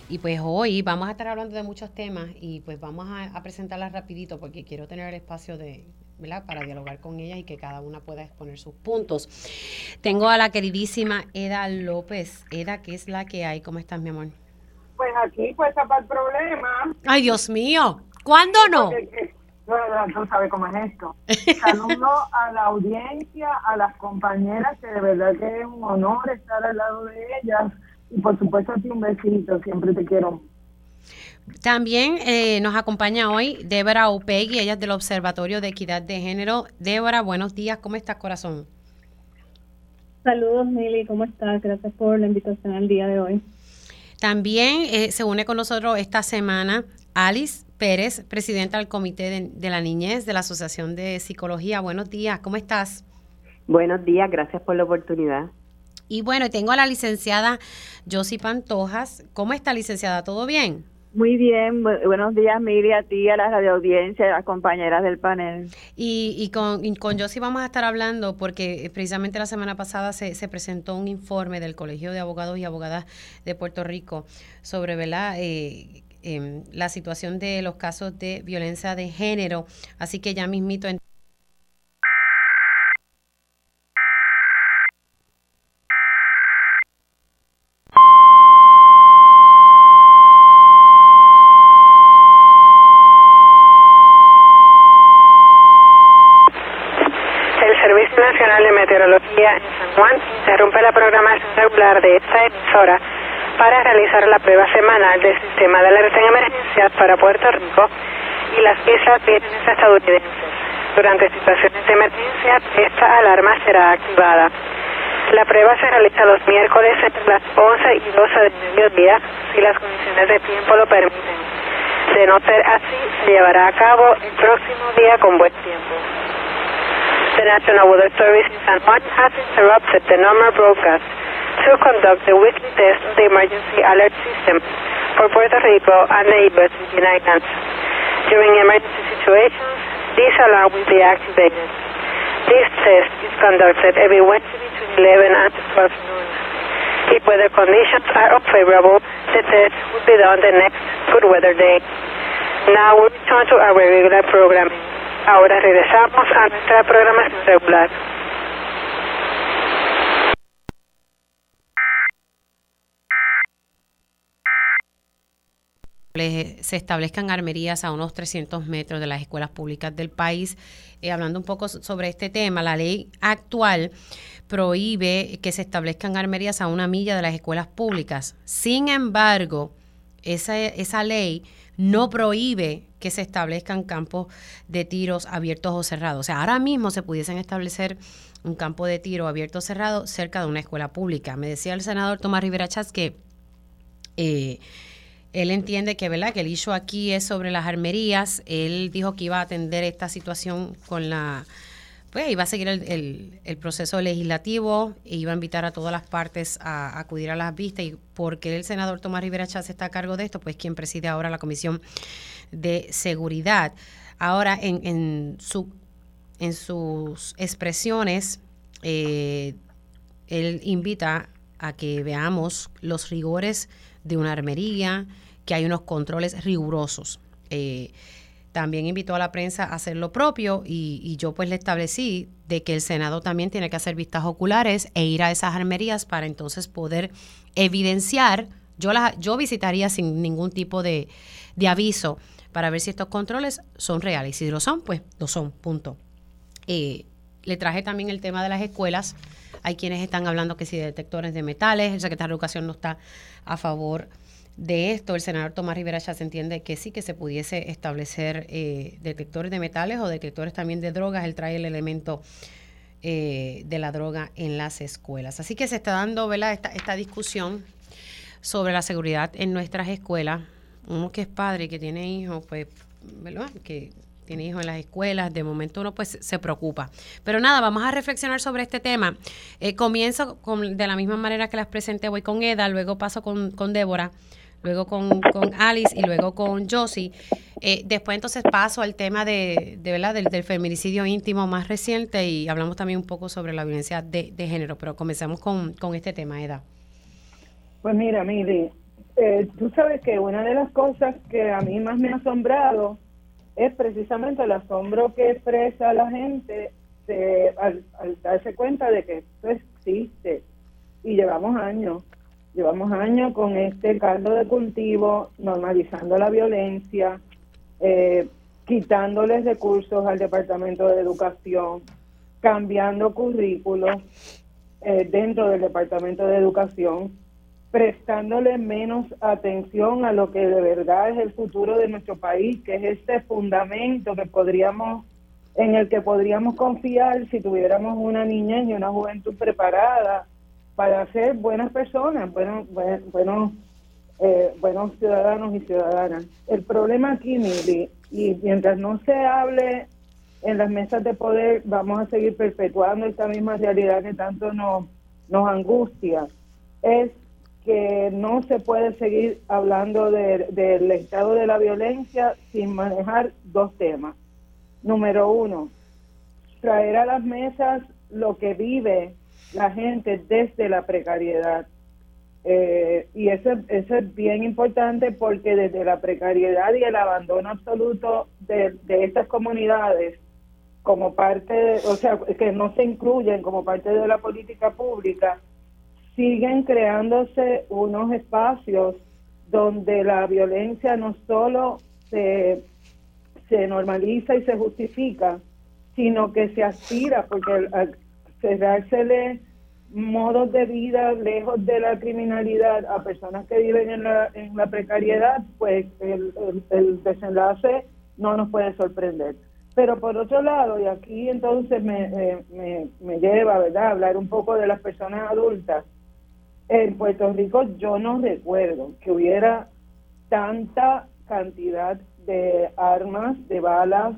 Y pues hoy vamos a estar hablando de muchos temas y pues vamos a, presentarlas rapidito porque quiero tener el espacio de, ¿verdad? para dialogar con ellas y que cada una pueda exponer sus puntos. Tengo a la queridísima Eda López. Eda, ¿qué es la que hay? ¿Cómo estás, mi amor? Pues aquí, pues, para el problema. Ay, Dios mío. ¿Cuándo no? Bueno, tú sabes cómo es esto. Saludo a la audiencia, a las compañeras, que de verdad que es un honor estar al lado de ellas. Y por supuesto a ti un besito, siempre te quiero. También eh, nos acompaña hoy Débora Opegui, ella es del Observatorio de Equidad de Género. Débora, buenos días, ¿cómo estás, corazón? Saludos, Mili, ¿cómo estás? Gracias por la invitación al día de hoy. También eh, se une con nosotros esta semana Alice Pérez, presidenta del Comité de, la Niñez de la Asociación de Psicología. Buenos días, ¿cómo estás? Buenos días, gracias por la oportunidad. Y bueno, tengo a la licenciada Josie Pantojas. ¿Cómo está, licenciada? ¿Todo bien? Muy bien, buenos días Miri, a ti, a la radioaudiencia, a las compañeras del panel. Y, y con, y con Josie vamos a estar hablando porque precisamente la semana pasada se, se, presentó un informe del Colegio de Abogados y Abogadas de Puerto Rico sobre ¿verdad? Eh, Em, la situación de los casos de violencia de género. Así que ya mismito. En El Servicio Nacional de Meteorología en San Juan interrumpe la programación regular de esta emisora para realizar la prueba semanal del sistema de alerta en emergencias para Puerto Rico y las islas vírgenes estadounidenses. Durante situaciones de emergencia, esta alarma será activada. La prueba se realiza los miércoles entre las 11 y 12 del mediodía si las condiciones de tiempo lo permiten. De no ser así, se llevará a cabo el próximo día con buen tiempo. The National Weather Service in San has interrupted the normal broadcast to conduct the weekly test of the emergency alert system for Puerto Rico and neighbors Virgin Islands. During emergency situations, this alarm will be activated. This test is conducted every Wednesday between 11 and 12 noon. If weather conditions are unfavorable, the test will be done the next good weather day. Now we return to our regular programming. Ahora regresamos a nuestra programación regular. se establezcan armerías a unos 300 metros de las escuelas públicas del país. Eh, hablando un poco sobre este tema, la ley actual prohíbe que se establezcan armerías a una milla de las escuelas públicas. Sin embargo, esa, esa ley no prohíbe que se establezcan campos de tiros abiertos o cerrados. O sea, ahora mismo se pudiesen establecer un campo de tiro abierto o cerrado cerca de una escuela pública. Me decía el senador Tomás Rivera Chávez que eh, él entiende que, ¿verdad? que el issue aquí es sobre las armerías. Él dijo que iba a atender esta situación con la... Pues iba a seguir el, proceso legislativo e iba a invitar a todas las partes a, acudir a las vistas. Y porque el senador Tomás Rivera Chávez está a cargo de esto, pues quien preside ahora la Comisión de Seguridad. Ahora, en sus expresiones, eh, él invita a que veamos los rigores de una armería, que hay unos controles rigurosos. eh, también invitó a la prensa a hacer lo propio y, y, yo pues le establecí de que el Senado también tiene que hacer vistas oculares e ir a esas armerías para entonces poder evidenciar, yo, la, yo visitaría sin ningún tipo de, de aviso para ver si estos controles son reales. Si lo son, pues lo son, punto. Eh, le traje también el tema de las escuelas. Hay quienes están hablando que si de detectores de metales, el secretario de Educación no está a favor de esto. El senador Tomás Rivera ya se entiende que sí, que se pudiese establecer eh, detectores de metales o detectores también de drogas. Él trae el elemento eh, de la droga en las escuelas. Así que se está dando ¿verdad? Esta, esta discusión sobre la seguridad en nuestras escuelas. Uno que es padre y que tiene hijos, pues, ¿verdad? Que tiene hijos en las escuelas, de momento uno pues se preocupa. Pero nada, vamos a reflexionar sobre este tema. Eh, comienzo con, de la misma manera que las presenté, voy con Eda, luego paso con, con Débora luego con, con Alice y luego con Josie. Eh, después entonces paso al tema de, de ¿verdad? Del, feminicidio íntimo más reciente y hablamos también un poco sobre la violencia de, género, pero comencemos con, con este tema, Eda. Pues mira, Mili, eh, tú sabes que una de las cosas que a mí más me ha asombrado es precisamente el asombro que expresa la gente al, al darse cuenta de que esto existe y llevamos años Llevamos años con este caldo de cultivo, normalizando la violencia, eh, quitándoles recursos al Departamento de Educación, cambiando currículos eh, dentro del Departamento de Educación, prestándole menos atención a lo que de verdad es el futuro de nuestro país, que es este fundamento que podríamos en el que podríamos confiar si tuviéramos una niñez y una juventud preparada para ser buenas personas, buenos, buenos, eh, buenos ciudadanos y ciudadanas. El problema aquí, Mili, y mientras no se hable en las mesas de poder, vamos a seguir perpetuando esta misma realidad que tanto nos, nos angustia, es que no se puede seguir hablando del estado de la violencia sin manejar dos temas. Número uno, traer a las mesas lo que vive la gente desde la precariedad. Eh, y eso, eso es bien importante porque desde la precariedad y el abandono absoluto de, estas comunidades como parte, o sea, que no se incluyen como parte de la política pública, siguen creándose unos espacios donde la violencia no solo se, se normaliza y se justifica, sino que se aspira, porque cerrársele modos de vida lejos de la criminalidad a personas que viven en la, en la precariedad, pues el, el, desenlace no nos puede sorprender. Pero por otro lado, y aquí entonces me, eh, me, me lleva, ¿verdad?, a hablar un poco de las personas adultas. En Puerto Rico yo no recuerdo que hubiera tanta cantidad de armas, de balas,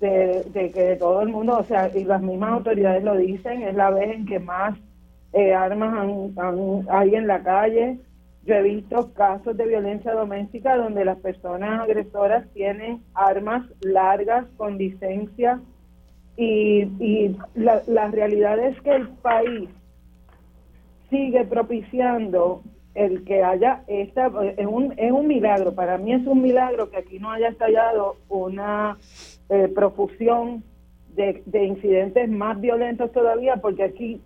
de, que todo el mundo, o sea, y las mismas autoridades lo dicen, es la vez en que más eh, armas hay en la calle. Yo he visto casos de violencia doméstica donde las personas agresoras tienen armas largas con licencia y, y la, la realidad es que el país sigue propiciando el que haya esta es un es un milagro para mí es un milagro que aquí no haya estallado una eh, profusión de, de, incidentes más violentos todavía, porque aquí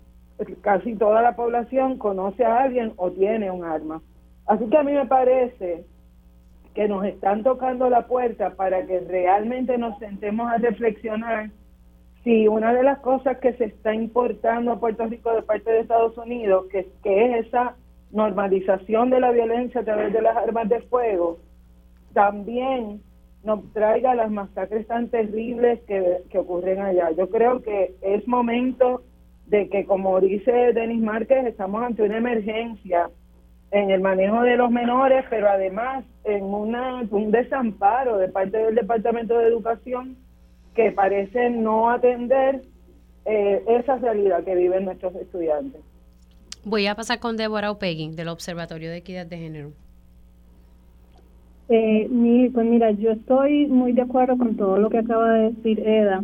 casi toda la población conoce a alguien o tiene un arma. Así que a mí me parece que nos están tocando la puerta para que realmente nos sentemos a reflexionar si una de las cosas que se está importando a Puerto Rico de parte de Estados Unidos, que, que es esa normalización de la violencia a través de las armas de fuego, también nos traiga las masacres tan terribles que, que ocurren allá. Yo creo que es momento de que, como dice Denis Márquez, estamos ante una emergencia en el manejo de los menores, pero además en una, un desamparo de parte del Departamento de Educación que parece no atender eh, esa realidad que viven nuestros estudiantes. Voy a pasar con Débora Opegui, del Observatorio de Equidad de Género. Eh, pues mira, yo estoy muy de acuerdo con todo lo que acaba de decir Eda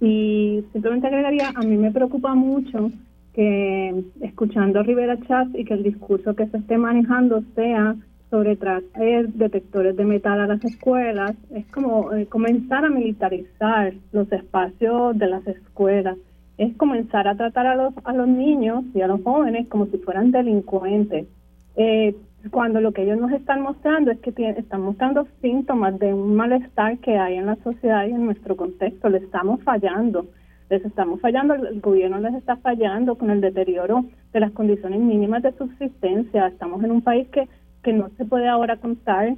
y simplemente agregaría, a mí me preocupa mucho que escuchando Rivera Chat y que el discurso que se esté manejando sea sobre traer detectores de metal a las escuelas es como eh, comenzar a militarizar los espacios de las escuelas, es comenzar a tratar a los, a los niños y a los jóvenes como si fueran delincuentes. Eh, cuando lo que ellos nos están mostrando es que están mostrando síntomas de un malestar que hay en la sociedad y en nuestro contexto, le estamos fallando les estamos fallando, el gobierno les está fallando con el deterioro de las condiciones mínimas de subsistencia. Estamos en un país que, que no se puede ahora contar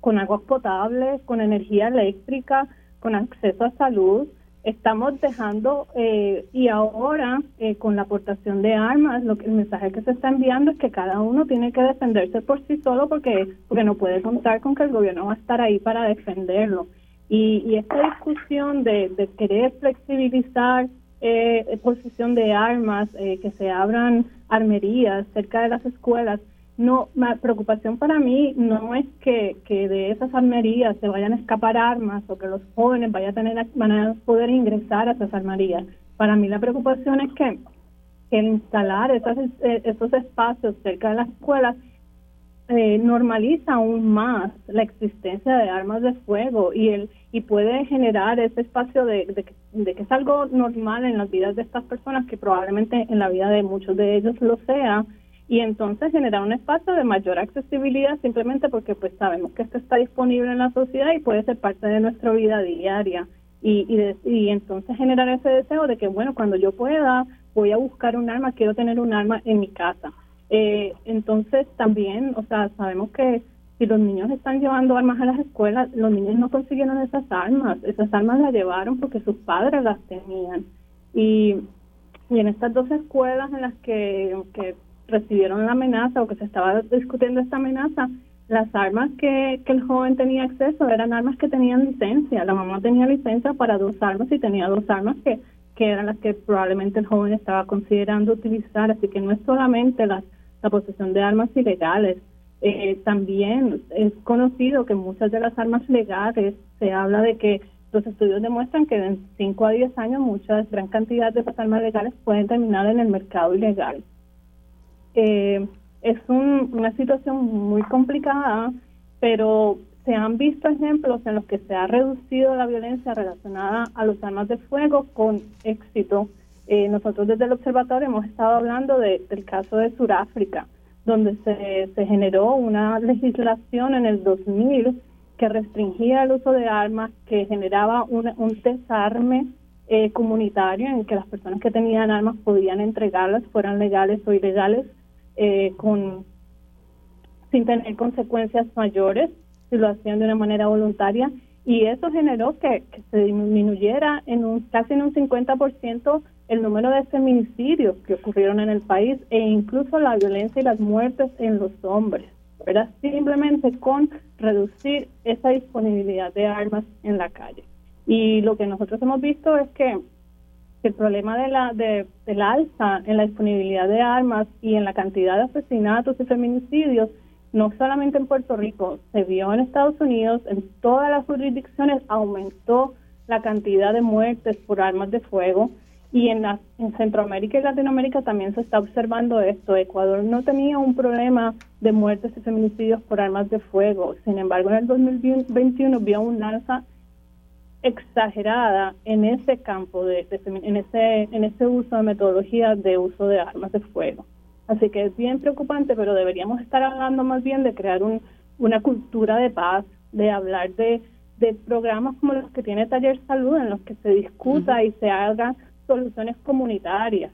con agua potable, con energía eléctrica, con acceso a salud. Estamos dejando, eh, y ahora eh, con la aportación de armas, lo que, el mensaje que se está enviando es que cada uno tiene que defenderse por sí solo porque, porque no puede contar con que el gobierno va a estar ahí para defenderlo. Y, esta discusión de, querer flexibilizar eh, posición de armas, eh, que se abran armerías cerca de las escuelas, no, la preocupación para mí no es que, de esas armerías se vayan a escapar armas o que los jóvenes vayan a tener van a poder ingresar a esas armerías. Para mí la preocupación es que, el instalar esas, eh, esos espacios cerca de las escuelas eh, normaliza aún más la existencia de armas de fuego y el y puede generar ese espacio de, de, que es algo normal en las vidas de estas personas que probablemente en la vida de muchos de ellos lo sea y entonces generar un espacio de mayor accesibilidad simplemente porque pues sabemos que esto está disponible en la sociedad y puede ser parte de nuestra vida diaria. Y, y, y entonces generar ese deseo de que bueno cuando yo pueda voy a buscar un arma quiero tener un arma en mi casa. Eh, entonces también, o sea, sabemos que si los niños están llevando armas a las escuelas, los niños no consiguieron esas armas, esas armas las llevaron porque sus padres las tenían. Y, y en estas dos escuelas en las que recibieron la amenaza o que se estaba discutiendo esta amenaza, las armas que, que el joven tenía acceso eran armas que tenían licencia. La mamá tenía licencia para dos armas y tenía dos armas que, que eran las que probablemente el joven estaba considerando utilizar. Así que no es solamente las la posesión de armas ilegales. Eh, también es conocido que muchas de las armas legales se habla de que los estudios demuestran que en 5 a 10 años muchas, gran cantidad de armas legales pueden terminar en el mercado ilegal. Eh, es una situación muy complicada, pero se han visto ejemplos en los que se ha reducido la violencia relacionada a los armas de fuego con éxito. Eh, nosotros desde el observatorio hemos estado hablando del caso de Sudáfrica, donde se, se generó una legislación en el 2000 que restringía el uso de armas, que generaba un desarme eh, comunitario en que las personas que tenían armas podían entregarlas, fueran legales o ilegales, eh, con sin tener consecuencias mayores si lo hacían de una manera voluntaria y eso generó que, se disminuyera en un casi en un 50% el número de feminicidios que ocurrieron en el país e incluso la violencia y las muertes en los hombres. Era simplemente con reducir esa disponibilidad de armas en la calle. Y lo que nosotros hemos visto es que el problema de la de, del alza en la disponibilidad de armas y en la cantidad de asesinatos y feminicidios no solamente en Puerto Rico, se vio en Estados Unidos, en todas las jurisdicciones aumentó la cantidad de muertes por armas de fuego y en, en Centroamérica y Latinoamérica también se está observando esto. Ecuador no tenía un problema de muertes y feminicidios por armas de fuego. Sin embargo, en el 2021 vio un alza exagerada en ese campo, de, en, ese, en ese uso de metodologías de uso de armas de fuego. Así que es bien preocupante, pero deberíamos estar hablando más bien de crear un, una cultura de paz, de hablar de, de programas como los que tiene Taller Salud, en los que se discuta y se haga soluciones comunitarias,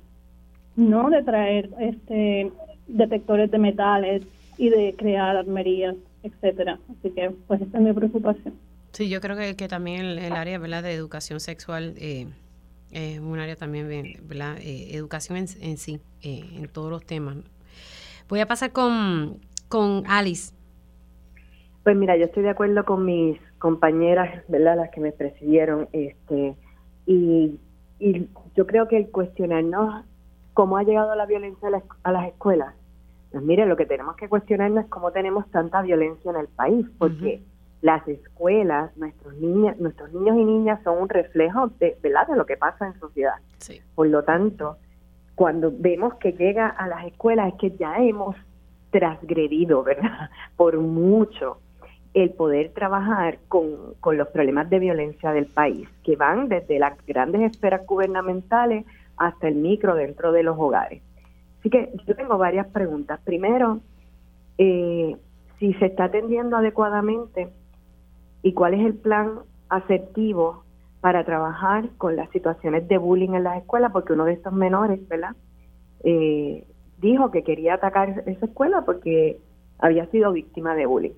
no de traer este detectores de metales y de crear armerías, etcétera. Así que, pues, esta es mi preocupación. Sí, yo creo que, que también el, área ¿verdad? de educación sexual eh, es un área también, ¿verdad? Eh, educación en, en sí, eh, en todos los temas. Voy a pasar con, con Alice. Pues mira, yo estoy de acuerdo con mis compañeras, ¿verdad? Las que me presidieron, este, y y yo creo que el cuestionarnos cómo ha llegado la violencia a, las escuelas, pues mire, lo que tenemos que cuestionarnos es cómo tenemos tanta violencia en el país, porque las escuelas, nuestros niños, nuestros niños y niñas son un reflejo de, ¿verdad? de lo que pasa en sociedad. Por lo tanto, cuando vemos que llega a las escuelas es que ya hemos transgredido, ¿verdad? Por mucho el poder trabajar con, con los problemas de violencia del país, que van desde las grandes esferas gubernamentales hasta el micro dentro de los hogares. Así que yo tengo varias preguntas. Primero, eh, si se está atendiendo adecuadamente y cuál es el plan asertivo para trabajar con las situaciones de bullying en las escuelas, porque uno de estos menores, ¿verdad? Eh, dijo que quería atacar esa escuela porque había sido víctima de bullying.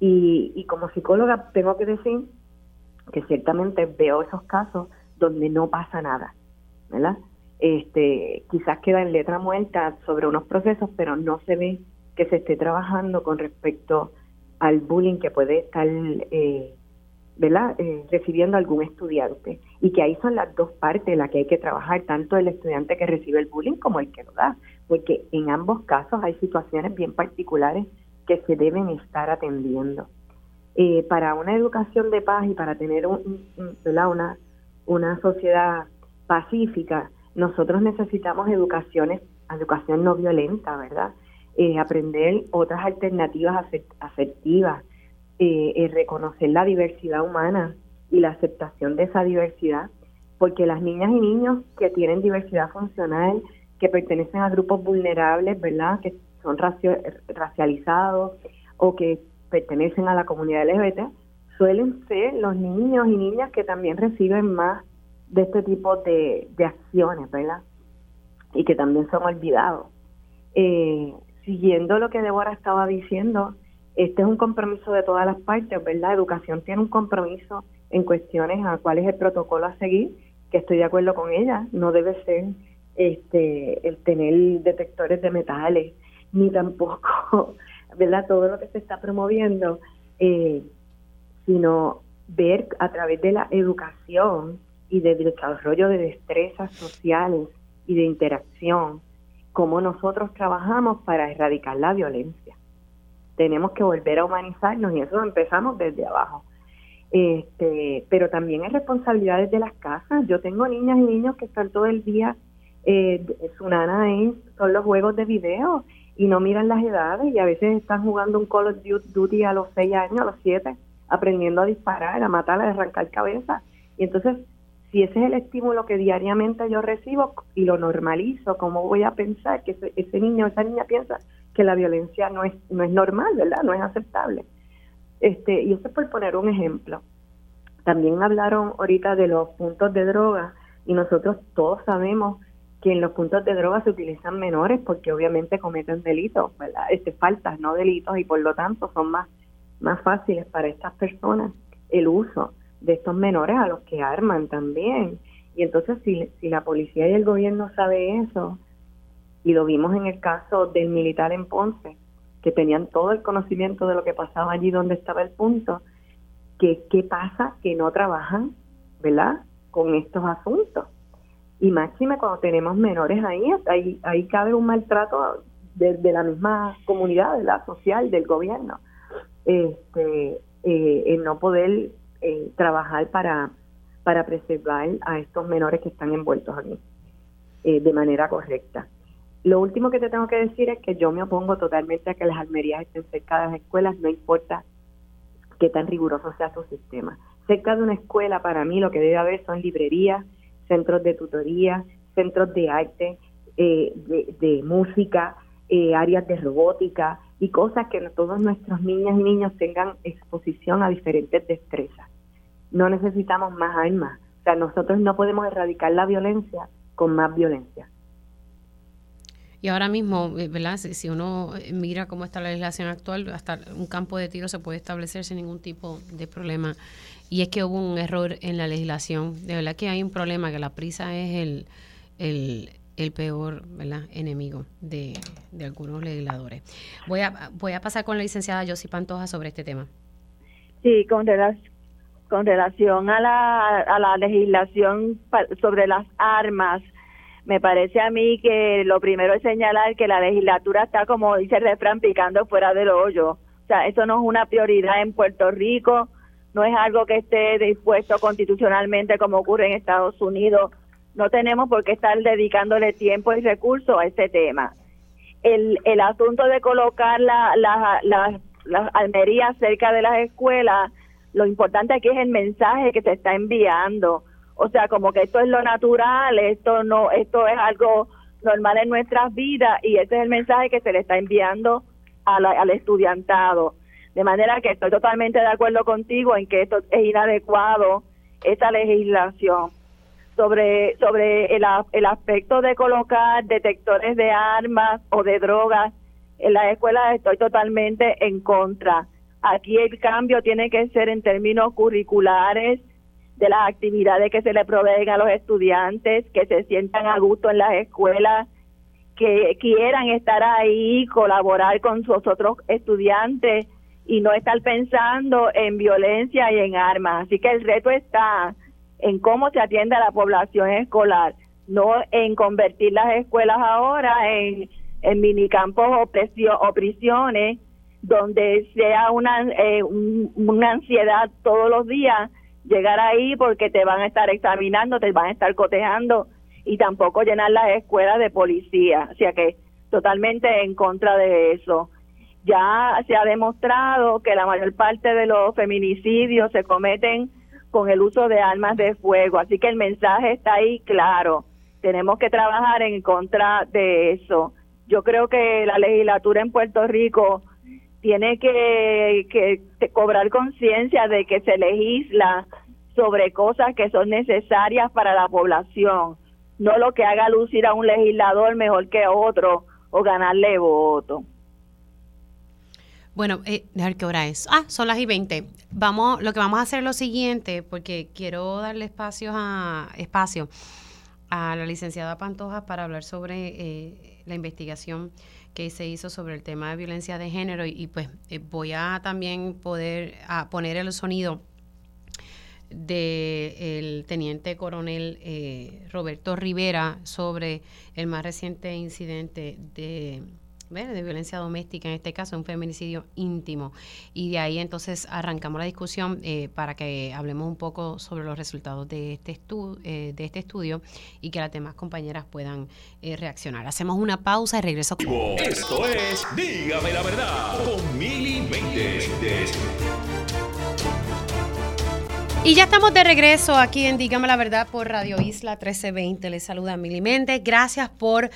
Y, y como psicóloga tengo que decir que ciertamente veo esos casos donde no pasa nada, ¿verdad? Este, quizás queda en letra muerta sobre unos procesos, pero no se ve que se esté trabajando con respecto al bullying que puede estar eh, ¿verdad? Eh, recibiendo algún estudiante y que ahí son las dos partes las que hay que trabajar, tanto el estudiante que recibe el bullying como el que lo da, porque en ambos casos hay situaciones bien particulares que se deben estar atendiendo. Eh, para una educación de paz y para tener un, Una, una sociedad pacífica, nosotros necesitamos educaciones, educación no violenta, ¿verdad? Eh, aprender otras alternativas afectivas, eh, reconocer la diversidad humana y la aceptación de esa diversidad, porque las niñas y niños que tienen diversidad funcional, que pertenecen a grupos vulnerables, ¿verdad? Que son racializados o que pertenecen a la comunidad LGBT, suelen ser los niños y niñas que también reciben más de este tipo de, acciones, ¿verdad? Y que también son olvidados. Eh, siguiendo lo que Débora estaba diciendo, este es un compromiso de todas las partes, ¿verdad? Educación tiene un compromiso en cuestiones a cuál es el protocolo a seguir, que estoy de acuerdo con ella, no debe ser este el tener detectores de metales, ni tampoco, ¿verdad? Todo lo que se está promoviendo, eh, sino ver a través de la educación y del desarrollo de destrezas sociales y de interacción, cómo nosotros trabajamos para erradicar la violencia. Tenemos que volver a humanizarnos y eso empezamos desde abajo. Este, pero también es responsabilidad de las casas. Yo tengo niñas y niños que están todo el día, eh, su nana es, son los juegos de video y no miran las edades y a veces están jugando un Call of Duty a los 6 años, a los 7, aprendiendo a disparar, a matar, a arrancar cabeza. Y entonces si ese es el estímulo que diariamente yo recibo y lo normalizo, ¿cómo voy a pensar que ese, niño o esa niña piensa que la violencia no es, no es normal, ¿verdad? No es aceptable. Este, y eso es por poner un ejemplo. También hablaron ahorita de los puntos de droga y nosotros todos sabemos que en los puntos de droga se utilizan menores porque obviamente cometen delitos, ¿verdad? Este, faltas, no delitos, y por lo tanto son más, más fáciles para estas personas el uso de estos menores a los que arman también. Y entonces si, si la policía y el gobierno sabe eso, y lo vimos en el caso del militar en Ponce, que tenían todo el conocimiento de lo que pasaba allí donde estaba el punto, que qué pasa que no trabajan, ¿verdad?, con estos asuntos. Y máxime cuando tenemos menores ahí, ahí, ahí cabe un maltrato de, la misma comunidad, la social, del gobierno. Este, eh, no poder eh, trabajar para, para preservar a estos menores que están envueltos aquí eh, de manera correcta. Lo último que te tengo que decir es que yo me opongo totalmente a que las almerías estén cerca de las escuelas, no importa qué tan riguroso sea su sistema. Cerca de una escuela, para mí, lo que debe haber son librerías, centros de tutoría, centros de arte, eh, de, música, áreas de robótica, y cosas que todos nuestros niñas y niños tengan exposición a diferentes destrezas. No necesitamos más armas. O sea, nosotros no podemos erradicar la violencia con más violencia. Y ahora mismo, eh, ¿verdad? Si, uno mira cómo está la legislación actual, hasta un campo de tiro se puede establecer sin ningún tipo de problema. Y es que hubo un error en la legislación. De verdad que hay un problema, que la prisa es el, el, el peor ¿verdad? enemigo de, algunos legisladores. Voy a, voy a pasar con la licenciada Josie Pantoja sobre este tema. Sí, con, con relación a la, a la legislación sobre las armas, me parece a mí que lo primero es señalar que la legislatura está, como dice el refrán, picando fuera del hoyo. O sea, eso no es una prioridad en Puerto Rico, no es algo que esté dispuesto constitucionalmente como ocurre en Estados Unidos no tenemos por qué estar dedicándole tiempo y recursos a este tema. el, el asunto de colocar la, la, la, las almerías cerca de las escuelas, lo importante aquí es el mensaje que se está enviando. O sea, como que esto es lo natural, esto no, esto es algo normal en nuestras vidas y ese es el mensaje que se le está enviando al estudiantado. De manera que estoy totalmente de acuerdo contigo en que esto es inadecuado, esta legislación. Sobre, sobre el, el aspecto de colocar detectores de armas o de drogas en las escuelas, estoy totalmente en contra. Aquí el cambio tiene que ser en términos curriculares, de las actividades que se le proveen a los estudiantes, que se sientan a gusto en las escuelas, que quieran estar ahí, colaborar con sus otros estudiantes y no estar pensando en violencia y en armas. Así que el reto está en cómo se atiende a la población escolar, no en convertir las escuelas ahora en, en minicampos o, o prisiones donde sea una, eh, una ansiedad todos los días llegar ahí porque te van a estar examinando, te van a estar cotejando y tampoco llenar las escuelas de policía. O sea que totalmente en contra de eso. Ya se ha demostrado que la mayor parte de los feminicidios se cometen con el uso de armas de fuego, así que el mensaje está ahí claro. Tenemos que trabajar en contra de eso. Yo creo que la legislatura en Puerto Rico tiene que, que cobrar conciencia de que se legisla sobre cosas que son necesarias para la población no lo que haga lucir a un legislador mejor que otro o ganarle voto. Bueno, eh, a ver qué hora es. Ah, son las y 20. Vamos, lo que vamos a hacer es lo siguiente, porque quiero darle espacio a, espacio a la licenciada Pantoja para hablar sobre eh, la investigación que se hizo sobre el tema de violencia de género y, pues eh, voy a también poder poner el sonido del teniente coronel eh, Roberto Rivera sobre el más reciente incidente de, de violencia doméstica, en este caso un feminicidio íntimo. Y de ahí entonces arrancamos la discusión eh, para que hablemos un poco sobre los resultados de este, estu eh, de este estudio y que las demás compañeras puedan reaccionar. Hacemos una pausa y regreso. Esto es Dígame la verdad con Mili y ya estamos de regreso aquí en Dígame la Verdad por Radio Isla 1320. Les saluda Mili Méndez. Gracias por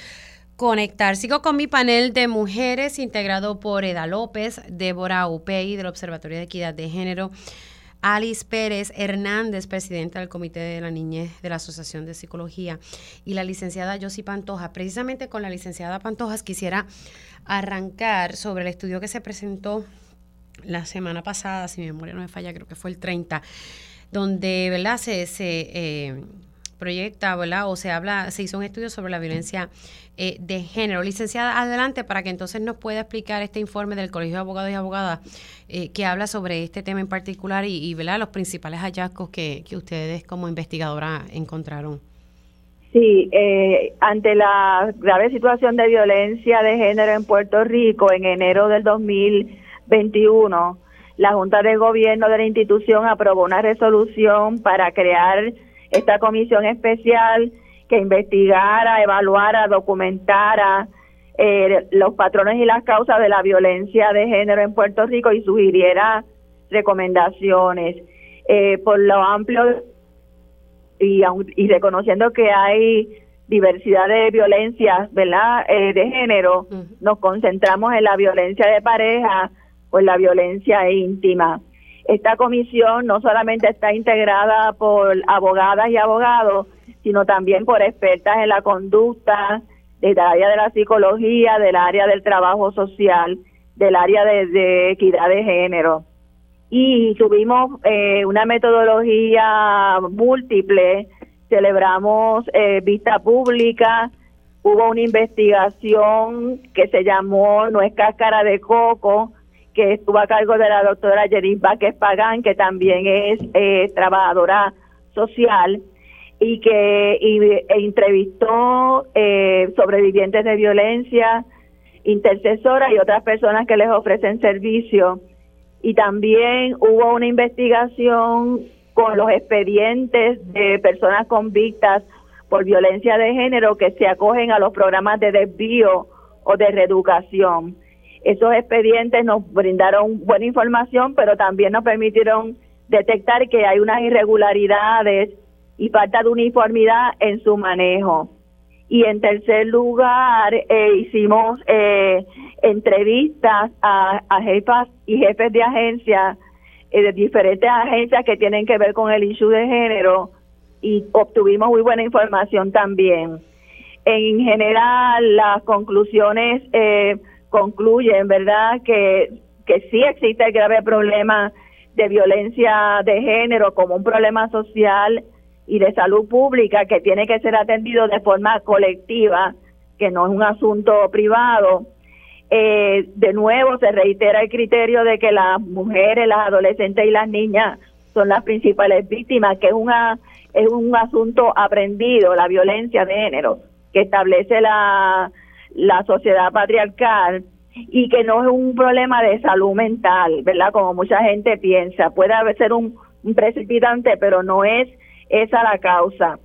conectar. Sigo con mi panel de mujeres integrado por Eda López, Débora Upey del Observatorio de Equidad de Género, Alice Pérez Hernández, presidenta del Comité de la Niñez de la Asociación de Psicología, y la licenciada Josie Pantoja. Precisamente con la licenciada Pantojas quisiera arrancar sobre el estudio que se presentó la semana pasada, si mi memoria no me falla, creo que fue el 30 donde ¿verdad? se, se eh, proyecta ¿verdad? o se habla, se hizo un estudio sobre la violencia eh, de género. Licenciada, adelante para que entonces nos pueda explicar este informe del Colegio de Abogados y Abogadas eh, que habla sobre este tema en particular y, y ¿verdad? los principales hallazgos que, que ustedes como investigadora encontraron. Sí, ante la grave situación de violencia de género en Puerto Rico en enero del 2021, la Junta de Gobierno de la institución aprobó una resolución para crear esta comisión especial que investigara, evaluara, documentara eh, los patrones y las causas de la violencia de género en Puerto Rico y sugiriera recomendaciones. Eh, por lo amplio y, y, reconociendo que hay diversidad de violencias, ¿verdad?, eh, de género, nos concentramos en la violencia de pareja, pues la violencia íntima. Esta comisión no solamente está integrada por abogadas y abogados, sino también por expertas en la conducta, del área de la psicología, del área del trabajo social, del área de, equidad de género. Y tuvimos eh, una metodología múltiple, celebramos eh, vista pública, hubo una investigación que se llamó No es cáscara de coco, que estuvo a cargo de la doctora Yerin Vázquez Pagán, que también es eh, trabajadora social y que e entrevistó eh, sobrevivientes de violencia, intercesoras y otras personas que les ofrecen servicio. Y también hubo una investigación con los expedientes de personas convictas por violencia de género que se acogen a los programas de desvío o de reeducación. Esos expedientes nos brindaron buena información, pero también nos permitieron detectar que hay unas irregularidades y falta de uniformidad en su manejo. Y en tercer lugar, eh, hicimos eh, entrevistas a, jefas y jefes de agencias, eh, de diferentes agencias que tienen que ver con el issue de género y obtuvimos muy buena información también. En general, las conclusiones concluyen, ¿verdad?, que, que sí existe el grave problema de violencia de género como un problema social y de salud pública que tiene que ser atendido de forma colectiva, que no es un asunto privado. Eh, de nuevo se reitera el criterio de que las mujeres, las adolescentes y las niñas son las principales víctimas, que es una es un asunto aprendido, la violencia de género, que establece la, la sociedad patriarcal y que no es un problema de salud mental, ¿verdad? Como mucha gente piensa, puede ser un, precipitante, pero no es esa la causa.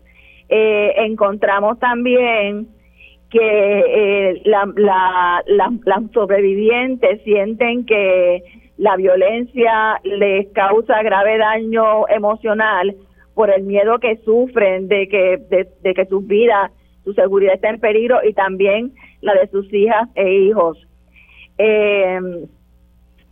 Eh, encontramos también que eh, la, las sobrevivientes sienten que la violencia les causa grave daño emocional por el miedo que sufren de que de, que sus vidas, su seguridad está en peligro y también la de sus hijas e hijos. Eh,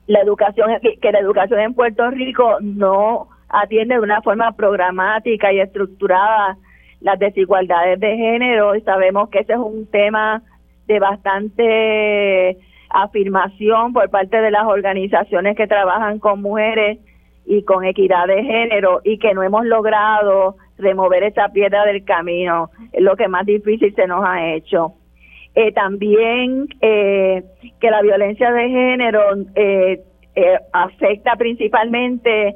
la educación que la educación en Puerto Rico no atiende de una forma programática y estructurada las desigualdades de género y sabemos que ese es un tema de bastante afirmación por parte de las organizaciones que trabajan con mujeres y con equidad de género y que no hemos logrado remover esa piedra del camino, es lo que más difícil se nos ha hecho. Eh, también eh, que la violencia de género eh, afecta principalmente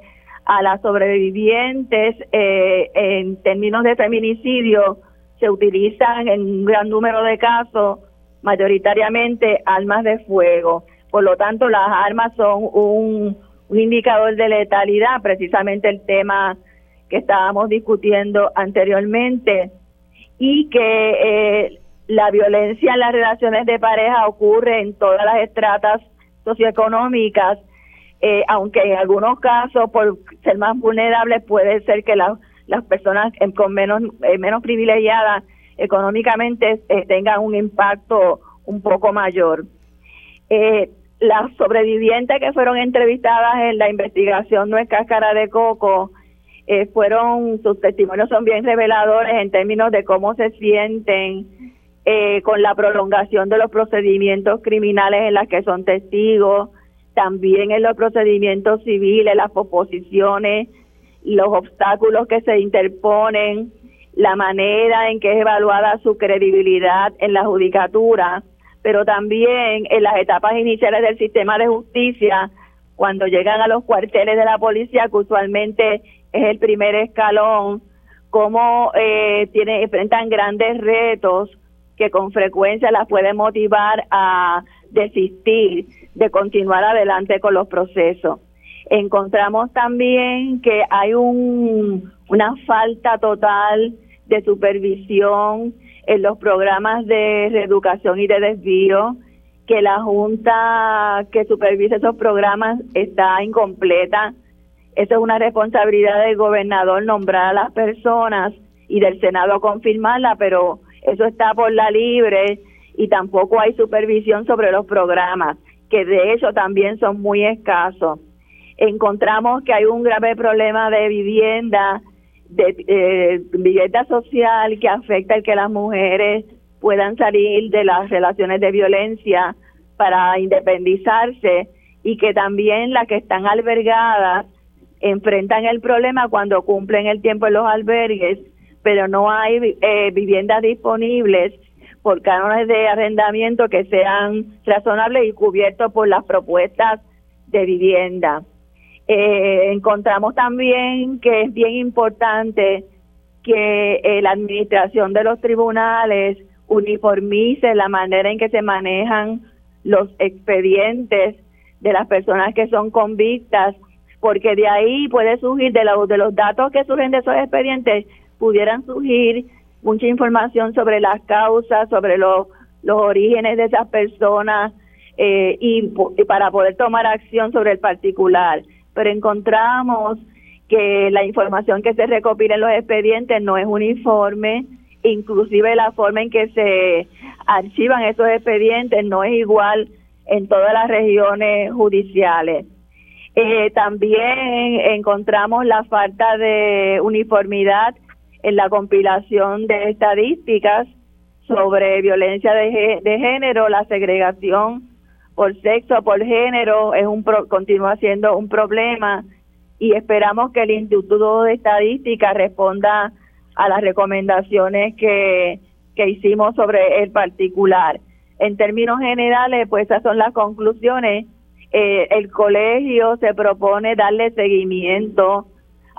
a las sobrevivientes eh, en términos de feminicidio se utilizan en un gran número de casos mayoritariamente armas de fuego. Por lo tanto, las armas son un, indicador de letalidad, precisamente el tema que estábamos discutiendo anteriormente, y que eh, la violencia en las relaciones de pareja ocurre en todas las estratas socioeconómicas eh, aunque en algunos casos, por ser más vulnerables, puede ser que las personas con menos, eh, menos privilegiadas económicamente eh, tengan un impacto un poco mayor. las sobrevivientes que fueron entrevistadas en la investigación No es cáscara de coco, fueron, sus testimonios son bien reveladores en términos de cómo se sienten con la prolongación de los procedimientos criminales en las que son testigos, también en los procedimientos civiles, las oposiciones, los obstáculos que se interponen, la manera en que es evaluada su credibilidad en la judicatura, pero también en las etapas iniciales del sistema de justicia, cuando llegan a los cuarteles de la policía, que usualmente es el primer escalón, cómo eh, tiene, enfrentan grandes retos que con frecuencia las pueden motivar a desistir de continuar adelante con los procesos. Encontramos también que hay un, una falta total de supervisión en los programas de reeducación y de desvío, que la Junta que supervisa esos programas está incompleta. Eso es una responsabilidad del gobernador nombrar a las personas y del Senado confirmarla, pero eso está por la libre y tampoco hay supervisión sobre los programas, que de hecho también son muy escasos. Encontramos que hay un grave problema de vivienda, de eh, vivienda social que afecta el que las mujeres puedan salir de las relaciones de violencia para independizarse y que también las que están albergadas enfrentan el problema cuando cumplen el tiempo en los albergues, pero no hay eh, viviendas disponibles por cánones de arrendamiento que sean razonables y cubiertos por las propuestas de vivienda. Eh, encontramos también que es bien importante que eh, la administración de los tribunales uniformice la manera en que se manejan los expedientes de las personas que son convictas, porque de ahí puede surgir, de, de los datos que surgen de esos expedientes, pudieran surgir mucha información sobre las causas, sobre los los orígenes de esas personas eh, y, para poder tomar acción sobre el particular. Pero encontramos que la información que se recopila en los expedientes no es uniforme, inclusive la forma en que se archivan esos expedientes no es igual en todas las regiones judiciales. Eh, también encontramos la falta de uniformidad en la compilación de estadísticas sobre violencia de, género, la segregación por sexo, por género, es un continúa siendo un problema y esperamos que el Instituto de Estadística responda a las recomendaciones que, que hicimos sobre el particular. En términos generales, pues esas son las conclusiones. Eh, el colegio se propone darle seguimiento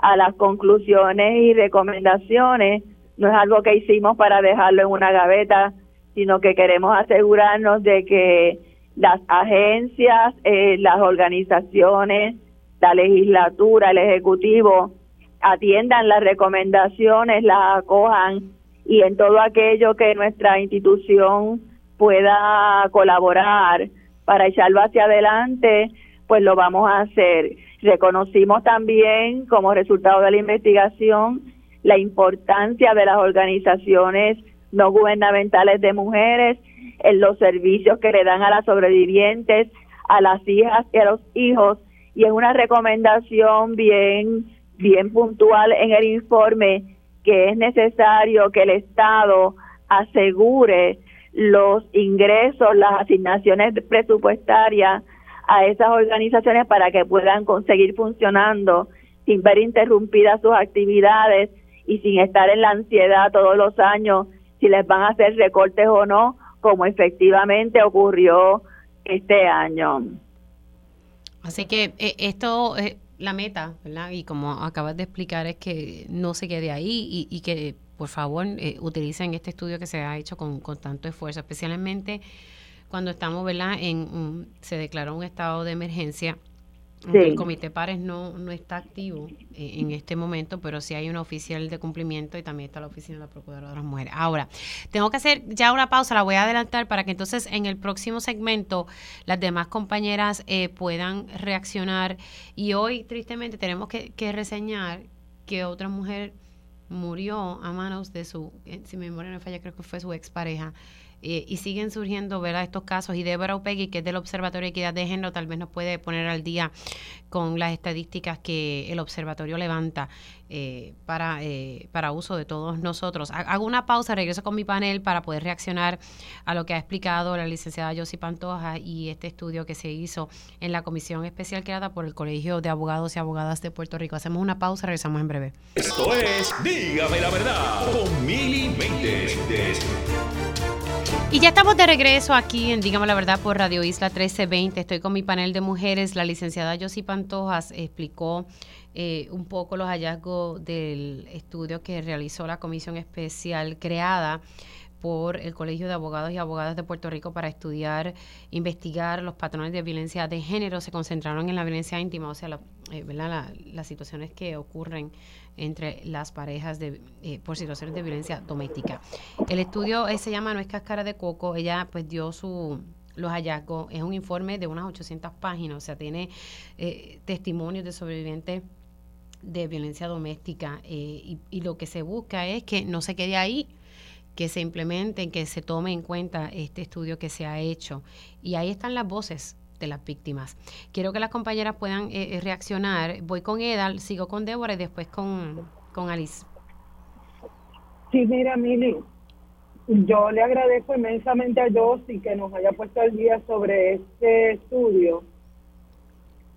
a las conclusiones y recomendaciones. No es algo que hicimos para dejarlo en una gaveta, sino que queremos asegurarnos de que las agencias, eh, las organizaciones, la legislatura, el ejecutivo atiendan las recomendaciones, las acojan y en todo aquello que nuestra institución pueda colaborar para echarlo hacia adelante, pues lo vamos a hacer. Reconocimos también como resultado de la investigación la importancia de las organizaciones no gubernamentales de mujeres en los servicios que le dan a las sobrevivientes, a las hijas y a los hijos. Y es una recomendación bien bien puntual en el informe que es necesario que el Estado asegure los ingresos, las asignaciones presupuestarias a esas organizaciones para que puedan conseguir funcionando sin ver interrumpidas sus actividades y sin estar en la ansiedad todos los años si les van a hacer recortes o no, como efectivamente ocurrió este año. Así que eh, esto, eh, la meta, ¿verdad? Y como acabas de explicar, es que no se quede ahí y, que por favor eh, utilicen este estudio que se ha hecho con, con tanto esfuerzo, especialmente cuando estamos, ¿verdad? En, se declaró un estado de emergencia el Comité Pares no, no está activo eh, en este momento, pero sí hay un oficial de cumplimiento y también está la oficina de la Procuradora de las Mujeres. Ahora, tengo que hacer ya una pausa, la voy a adelantar para que entonces en el próximo segmento las demás compañeras eh, puedan reaccionar. Y hoy, tristemente, tenemos que, que reseñar que otra mujer murió a manos de su, eh, si mi memoria no falla, creo que fue su expareja. Eh, y siguen surgiendo ¿verdad? estos casos. Y Débora Upegui, que es del Observatorio de Equidad de Género, tal vez nos puede poner al día con las estadísticas que el observatorio levanta eh, para, eh, para uso de todos nosotros. Hago una pausa, regreso con mi panel para poder reaccionar a lo que ha explicado la licenciada Josie Pantoja y este estudio que se hizo en la comisión especial creada por el Colegio de Abogados y Abogadas de Puerto Rico. Hacemos una pausa, regresamos en breve. Esto es Dígame la verdad con Mili. Y ya estamos de regreso aquí en Dígame la Verdad por Radio Isla 1320. Estoy con mi panel de mujeres. La licenciada Josie Pantojas explicó eh, un poco los hallazgos del estudio que realizó la comisión especial creada por el Colegio de Abogados y Abogadas de Puerto Rico para estudiar, investigar los patrones de violencia de género. Se concentraron en la violencia íntima, o sea, eh, las situaciones que ocurren entre las parejas de, eh, por situaciones de violencia doméstica. El estudio se llama No es cáscara de coco. Ella pues dio su los hallazgos. Es un informe de unas 800 páginas, o sea, tiene eh, testimonios de sobrevivientes de violencia doméstica y, y lo que se busca es que no se quede ahí, que se implementen, que se tome en cuenta este estudio que se ha hecho. Y ahí están las voces de las víctimas. Quiero que las compañeras puedan eh, eh, reaccionar. Voy con Edal, sigo con Débora y después con, con Alice. Sí, mira, Mili, yo le agradezco inmensamente a Josie que nos haya puesto al día sobre este estudio.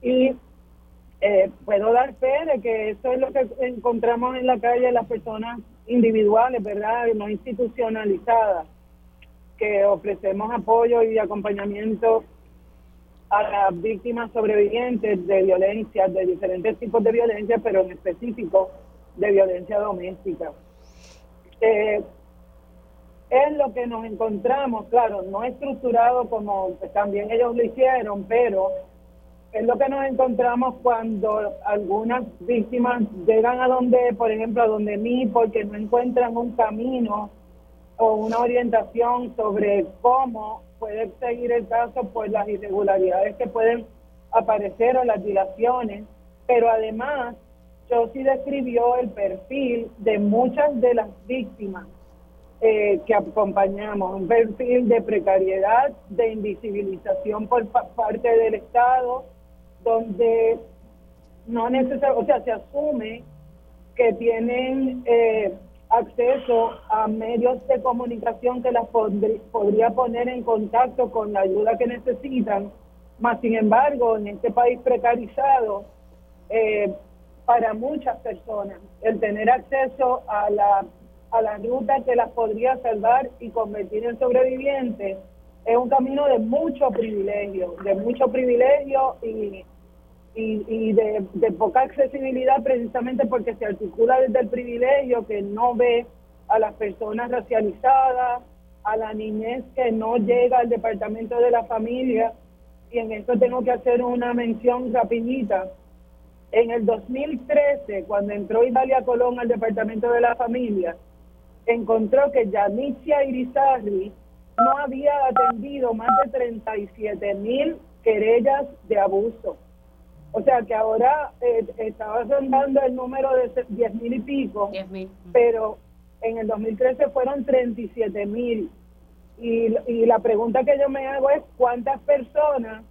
Y eh, puedo dar fe de que eso es lo que encontramos en la calle las personas individuales, ¿verdad? No institucionalizadas, que ofrecemos apoyo y acompañamiento a las víctimas sobrevivientes de violencia, de diferentes tipos de violencia, pero en específico de violencia doméstica. Eh, es lo que nos encontramos, claro, no estructurado como también ellos lo hicieron, pero es lo que nos encontramos cuando algunas víctimas llegan a donde, por ejemplo, a donde mí, porque no encuentran un camino o una orientación sobre cómo puede seguir el caso por las irregularidades que pueden aparecer o las dilaciones, pero además sí describió el perfil de muchas de las víctimas eh, que acompañamos, un perfil de precariedad, de invisibilización por parte del Estado, donde no necesariamente, o sea, se asume que tienen eh, acceso a medios de comunicación que las podría poner en contacto con la ayuda que necesitan, más sin embargo, en este país precarizado, eh, para muchas personas, el tener acceso a la, a la ruta que las podría salvar y convertir en sobrevivientes es un camino de mucho privilegio, de mucho privilegio y, y, de, de, poca accesibilidad precisamente porque se articula desde el privilegio que no ve a las personas racializadas, a la niñez que no llega al departamento de la familia. Y en esto tengo que hacer una mención rapidita. En el 2013, cuando entró Italia Colón al departamento de la familia, encontró que Yanicia Irizarri no había atendido más de 37 mil querellas de abuso o sea que ahora eh, estaba rondando el número de 10 mil y pico, pero en el 2013 fueron 37 mil. Y, y la pregunta que yo me hago es cuántas personas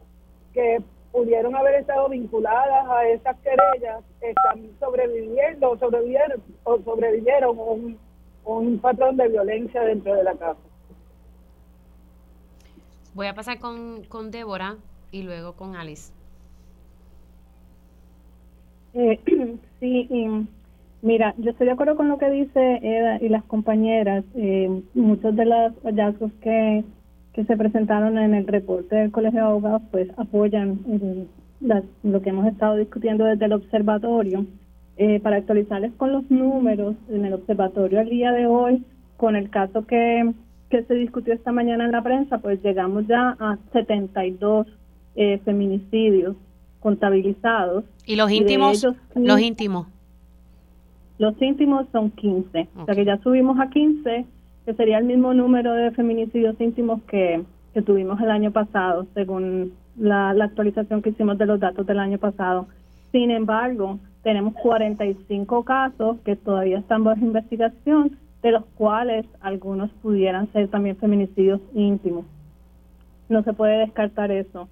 que pudieron haber estado vinculadas a esas querellas están sobreviviendo o sobrevivieron, o sobrevivieron un, un patrón de violencia dentro de la casa. Voy a pasar con, con Débora y luego con Alice. Eh, sí, mira, yo estoy de acuerdo con lo que dice Eda y las compañeras. Eh, muchos de los hallazgos que, que se presentaron en el reporte del Colegio de Abogados pues apoyan lo que hemos estado discutiendo desde el observatorio. Eh, para actualizarles con los números en el observatorio al día de hoy, con el caso que, que se discutió esta mañana en la prensa, pues llegamos ya a 72 eh, feminicidios contabilizados. ¿Y los íntimos? los íntimos. Los íntimos son 15. O sea que ya subimos a 15, que sería el mismo número de feminicidios íntimos que, que tuvimos el año pasado, según la, la actualización que hicimos de los datos del año pasado. Sin embargo, tenemos 45 casos que todavía están bajo investigación, de los cuales algunos pudieran ser también feminicidios íntimos. No se puede descartar eso.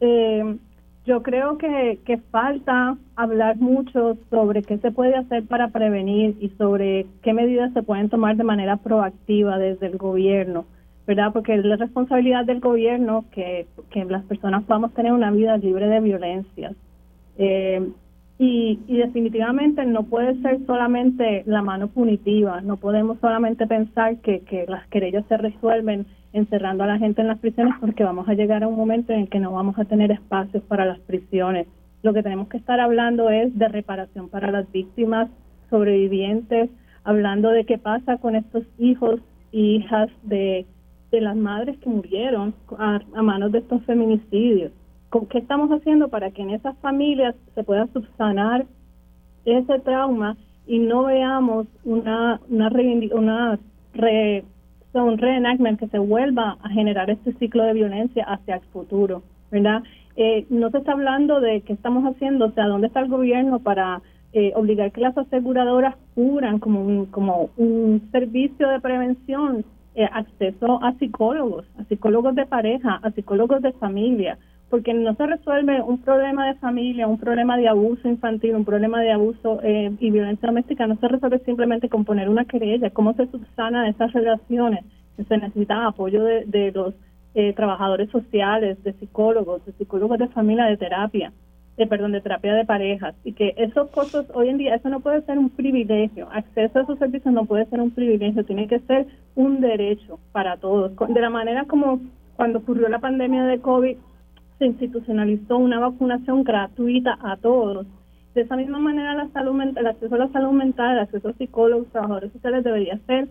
Eh, yo creo que, que falta hablar mucho sobre qué se puede hacer para prevenir y sobre qué medidas se pueden tomar de manera proactiva desde el gobierno, ¿verdad? Porque es la responsabilidad del gobierno que, que las personas podamos tener una vida libre de violencia. Eh, y, y definitivamente no puede ser solamente la mano punitiva, no podemos solamente pensar que, que las querellas se resuelven encerrando a la gente en las prisiones porque vamos a llegar a un momento en el que no vamos a tener espacios para las prisiones. Lo que tenemos que estar hablando es de reparación para las víctimas sobrevivientes, hablando de qué pasa con estos hijos e hijas de, de las madres que murieron a, manos de estos feminicidios. ¿Qué estamos haciendo para que en esas familias se pueda subsanar ese trauma y no veamos una, una, una un reenactment que se vuelva a generar este ciclo de violencia hacia el futuro, ¿verdad? Eh, no se está hablando de qué estamos haciendo, o sea, dónde está el gobierno para eh, obligar que las aseguradoras curan como un, como un servicio de prevención eh, acceso a psicólogos, a psicólogos de pareja, a psicólogos de familia, porque no se resuelve un problema de familia, un problema de abuso infantil, un problema de abuso eh, y violencia doméstica, no se resuelve simplemente con poner una querella. ¿Cómo se subsana esas relaciones? Se necesita apoyo de, los eh, trabajadores sociales, de psicólogos, de psicólogos de familia, de terapia, de perdón, de terapia de parejas, y que esos costos hoy en día, eso no puede ser un privilegio, acceso a esos servicios no puede ser un privilegio, tiene que ser un derecho para todos. De la manera como cuando ocurrió la pandemia de COVID, se institucionalizó una vacunación gratuita a todos. De esa misma manera, la salud el acceso a la salud mental, el acceso a psicólogos, trabajadores sociales debería ser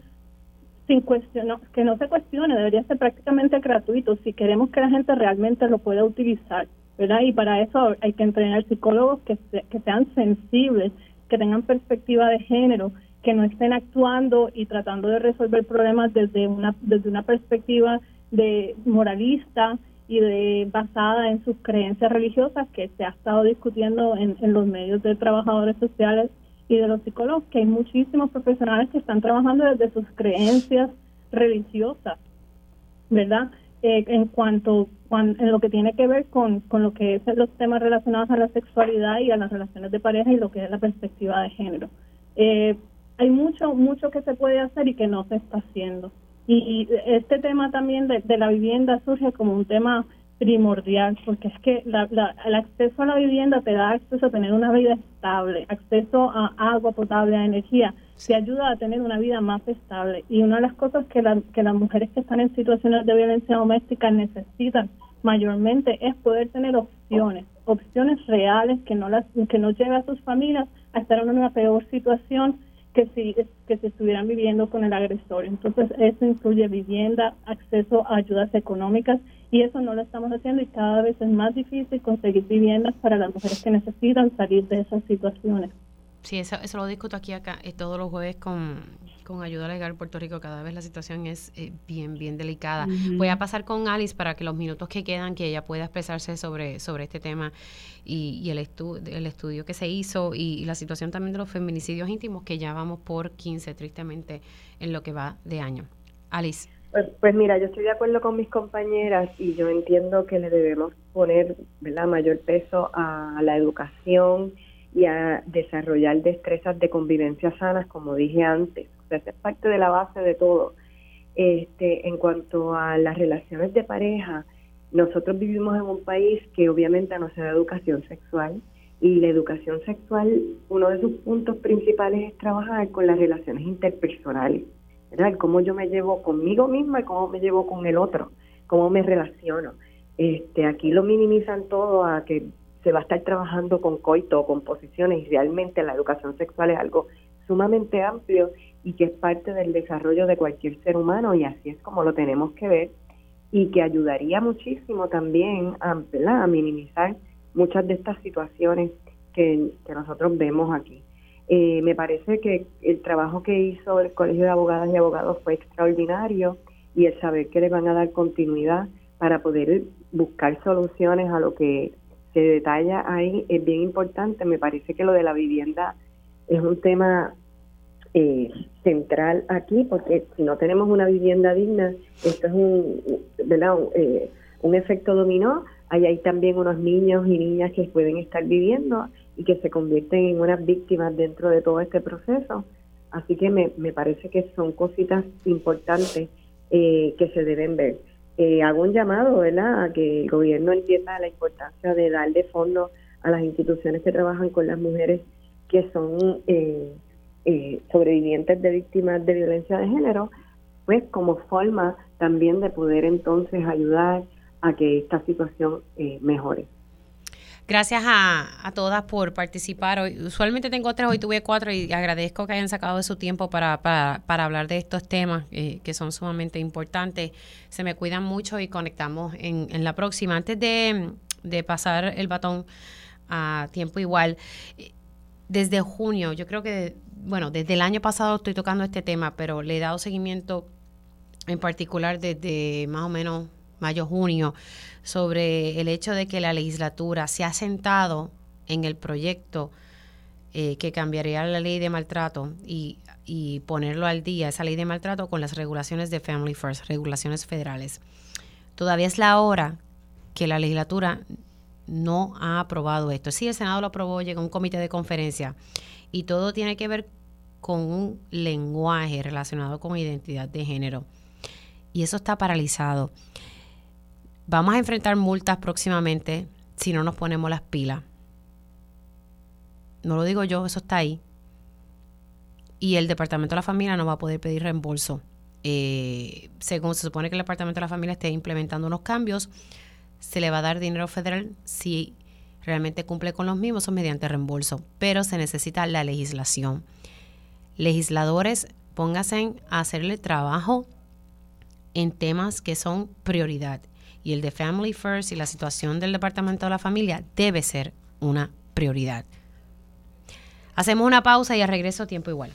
sin cuestionar, que no se cuestione, debería ser prácticamente gratuito si queremos que la gente realmente lo pueda utilizar, ¿verdad? Y para eso hay que entrenar psicólogos que, que sean sensibles, que tengan perspectiva de género, que no estén actuando y tratando de resolver problemas desde una, desde una perspectiva de moralista y de basada en sus creencias religiosas que se ha estado discutiendo en, en los medios de trabajadores sociales y de los psicólogos, que hay muchísimos profesionales que están trabajando desde sus creencias religiosas, ¿verdad? Eh, en cuanto en lo que tiene que ver con, con lo que es los temas relacionados a la sexualidad y a las relaciones de pareja y lo que es la perspectiva de género. Eh, hay mucho, mucho que se puede hacer y que no se está haciendo. Y, este tema también de, de, la vivienda surge como un tema primordial, porque es que la, el acceso a la vivienda te da acceso a tener una vida estable, acceso a agua potable, a energía, te ayuda a tener una vida más estable. Y una de las cosas que, que las mujeres que están en situaciones de violencia doméstica necesitan mayormente es poder tener opciones, opciones reales que no las que no lleve a sus familias a estar en una peor situación que si que si estuvieran viviendo con el agresor. Entonces, eso incluye vivienda, acceso a ayudas económicas y eso no lo estamos haciendo y cada vez es más difícil conseguir viviendas para las mujeres que necesitan salir de esas situaciones. Sí, eso, eso lo discuto aquí acá eh, todos los jueves con, con Ayuda Legal Puerto Rico. Cada vez la situación es eh, bien, bien delicada. Voy a pasar con Alice para que los minutos que quedan, que ella pueda expresarse sobre, sobre este tema y, y el, estu el estudio que se hizo y, la situación también de los feminicidios íntimos, que ya vamos por 15, tristemente, en lo que va de año. Alice. Pues, pues, mira, yo estoy de acuerdo con mis compañeras y yo entiendo que le debemos poner ¿verdad? mayor peso a la educación y a desarrollar destrezas de convivencia sanas, como dije antes. O sea, es parte de la base de todo. Este, en cuanto a las relaciones de pareja, nosotros vivimos en un país que obviamente no se da educación sexual y la educación sexual, uno de sus puntos principales es trabajar con las relaciones interpersonales, ¿verdad? Cómo yo me llevo conmigo misma y cómo me llevo con el otro, cómo me relaciono. Este, aquí lo minimizan todo a que se va a estar trabajando con coito con posiciones y realmente la educación sexual es algo sumamente amplio y que es parte del desarrollo de cualquier ser humano y así es como lo tenemos que ver y que ayudaría muchísimo también a, minimizar muchas de estas situaciones que, nosotros vemos aquí. Eh, me parece que el trabajo que hizo el Colegio de Abogadas y Abogados fue extraordinario y el saber que le van a dar continuidad para poder buscar soluciones a lo que se detalla ahí es bien importante. Me parece que lo de la vivienda es un tema eh, central aquí, porque si no tenemos una vivienda digna, esto es un, ¿verdad? Eh, un efecto dominó. Ahí hay también unos niños y niñas que pueden estar viviendo y que se convierten en unas víctimas dentro de todo este proceso. Así que me, me parece que son cositas importantes eh, que se deben ver eh, hago un llamado, ¿verdad?, a que el gobierno entienda la importancia de darle fondos a las instituciones que trabajan con las mujeres que son eh, eh, sobrevivientes de víctimas de violencia de género, pues como forma también de poder entonces ayudar a que esta situación eh, mejore. Gracias a, todas por participar. Hoy, usualmente tengo tres, hoy tuve cuatro y agradezco que hayan sacado de su tiempo para, para, hablar de estos temas eh, que son sumamente importantes. Se me cuidan mucho y conectamos en, en la próxima. Antes de, de pasar el batón a tiempo igual, desde junio, yo creo que, bueno, desde el año pasado estoy tocando este tema, pero le he dado seguimiento en particular desde más o menos mayo, junio, sobre el hecho de que la legislatura se ha sentado en el proyecto eh, que cambiaría la ley de maltrato y, y, ponerlo al día, esa ley de maltrato, con las regulaciones de Family First, regulaciones federales. Todavía es la hora que la legislatura no ha aprobado esto. Sí, el Senado lo aprobó, llegó a un comité de conferencia y todo tiene que ver con un lenguaje relacionado con identidad de género. Y eso está paralizado. Vamos a enfrentar multas próximamente si no nos ponemos las pilas. No lo digo yo, eso está ahí. Y el Departamento de la Familia no va a poder pedir reembolso. Eh, según se supone que el Departamento de la Familia esté implementando unos cambios, se le va a dar dinero federal si realmente cumple con los mismos o mediante reembolso. Pero se necesita la legislación. Legisladores, pónganse a hacerle trabajo en temas que son prioridad y el de Family First y la situación del Departamento de la Familia debe ser una prioridad. Hacemos una pausa y a regreso tiempo igual.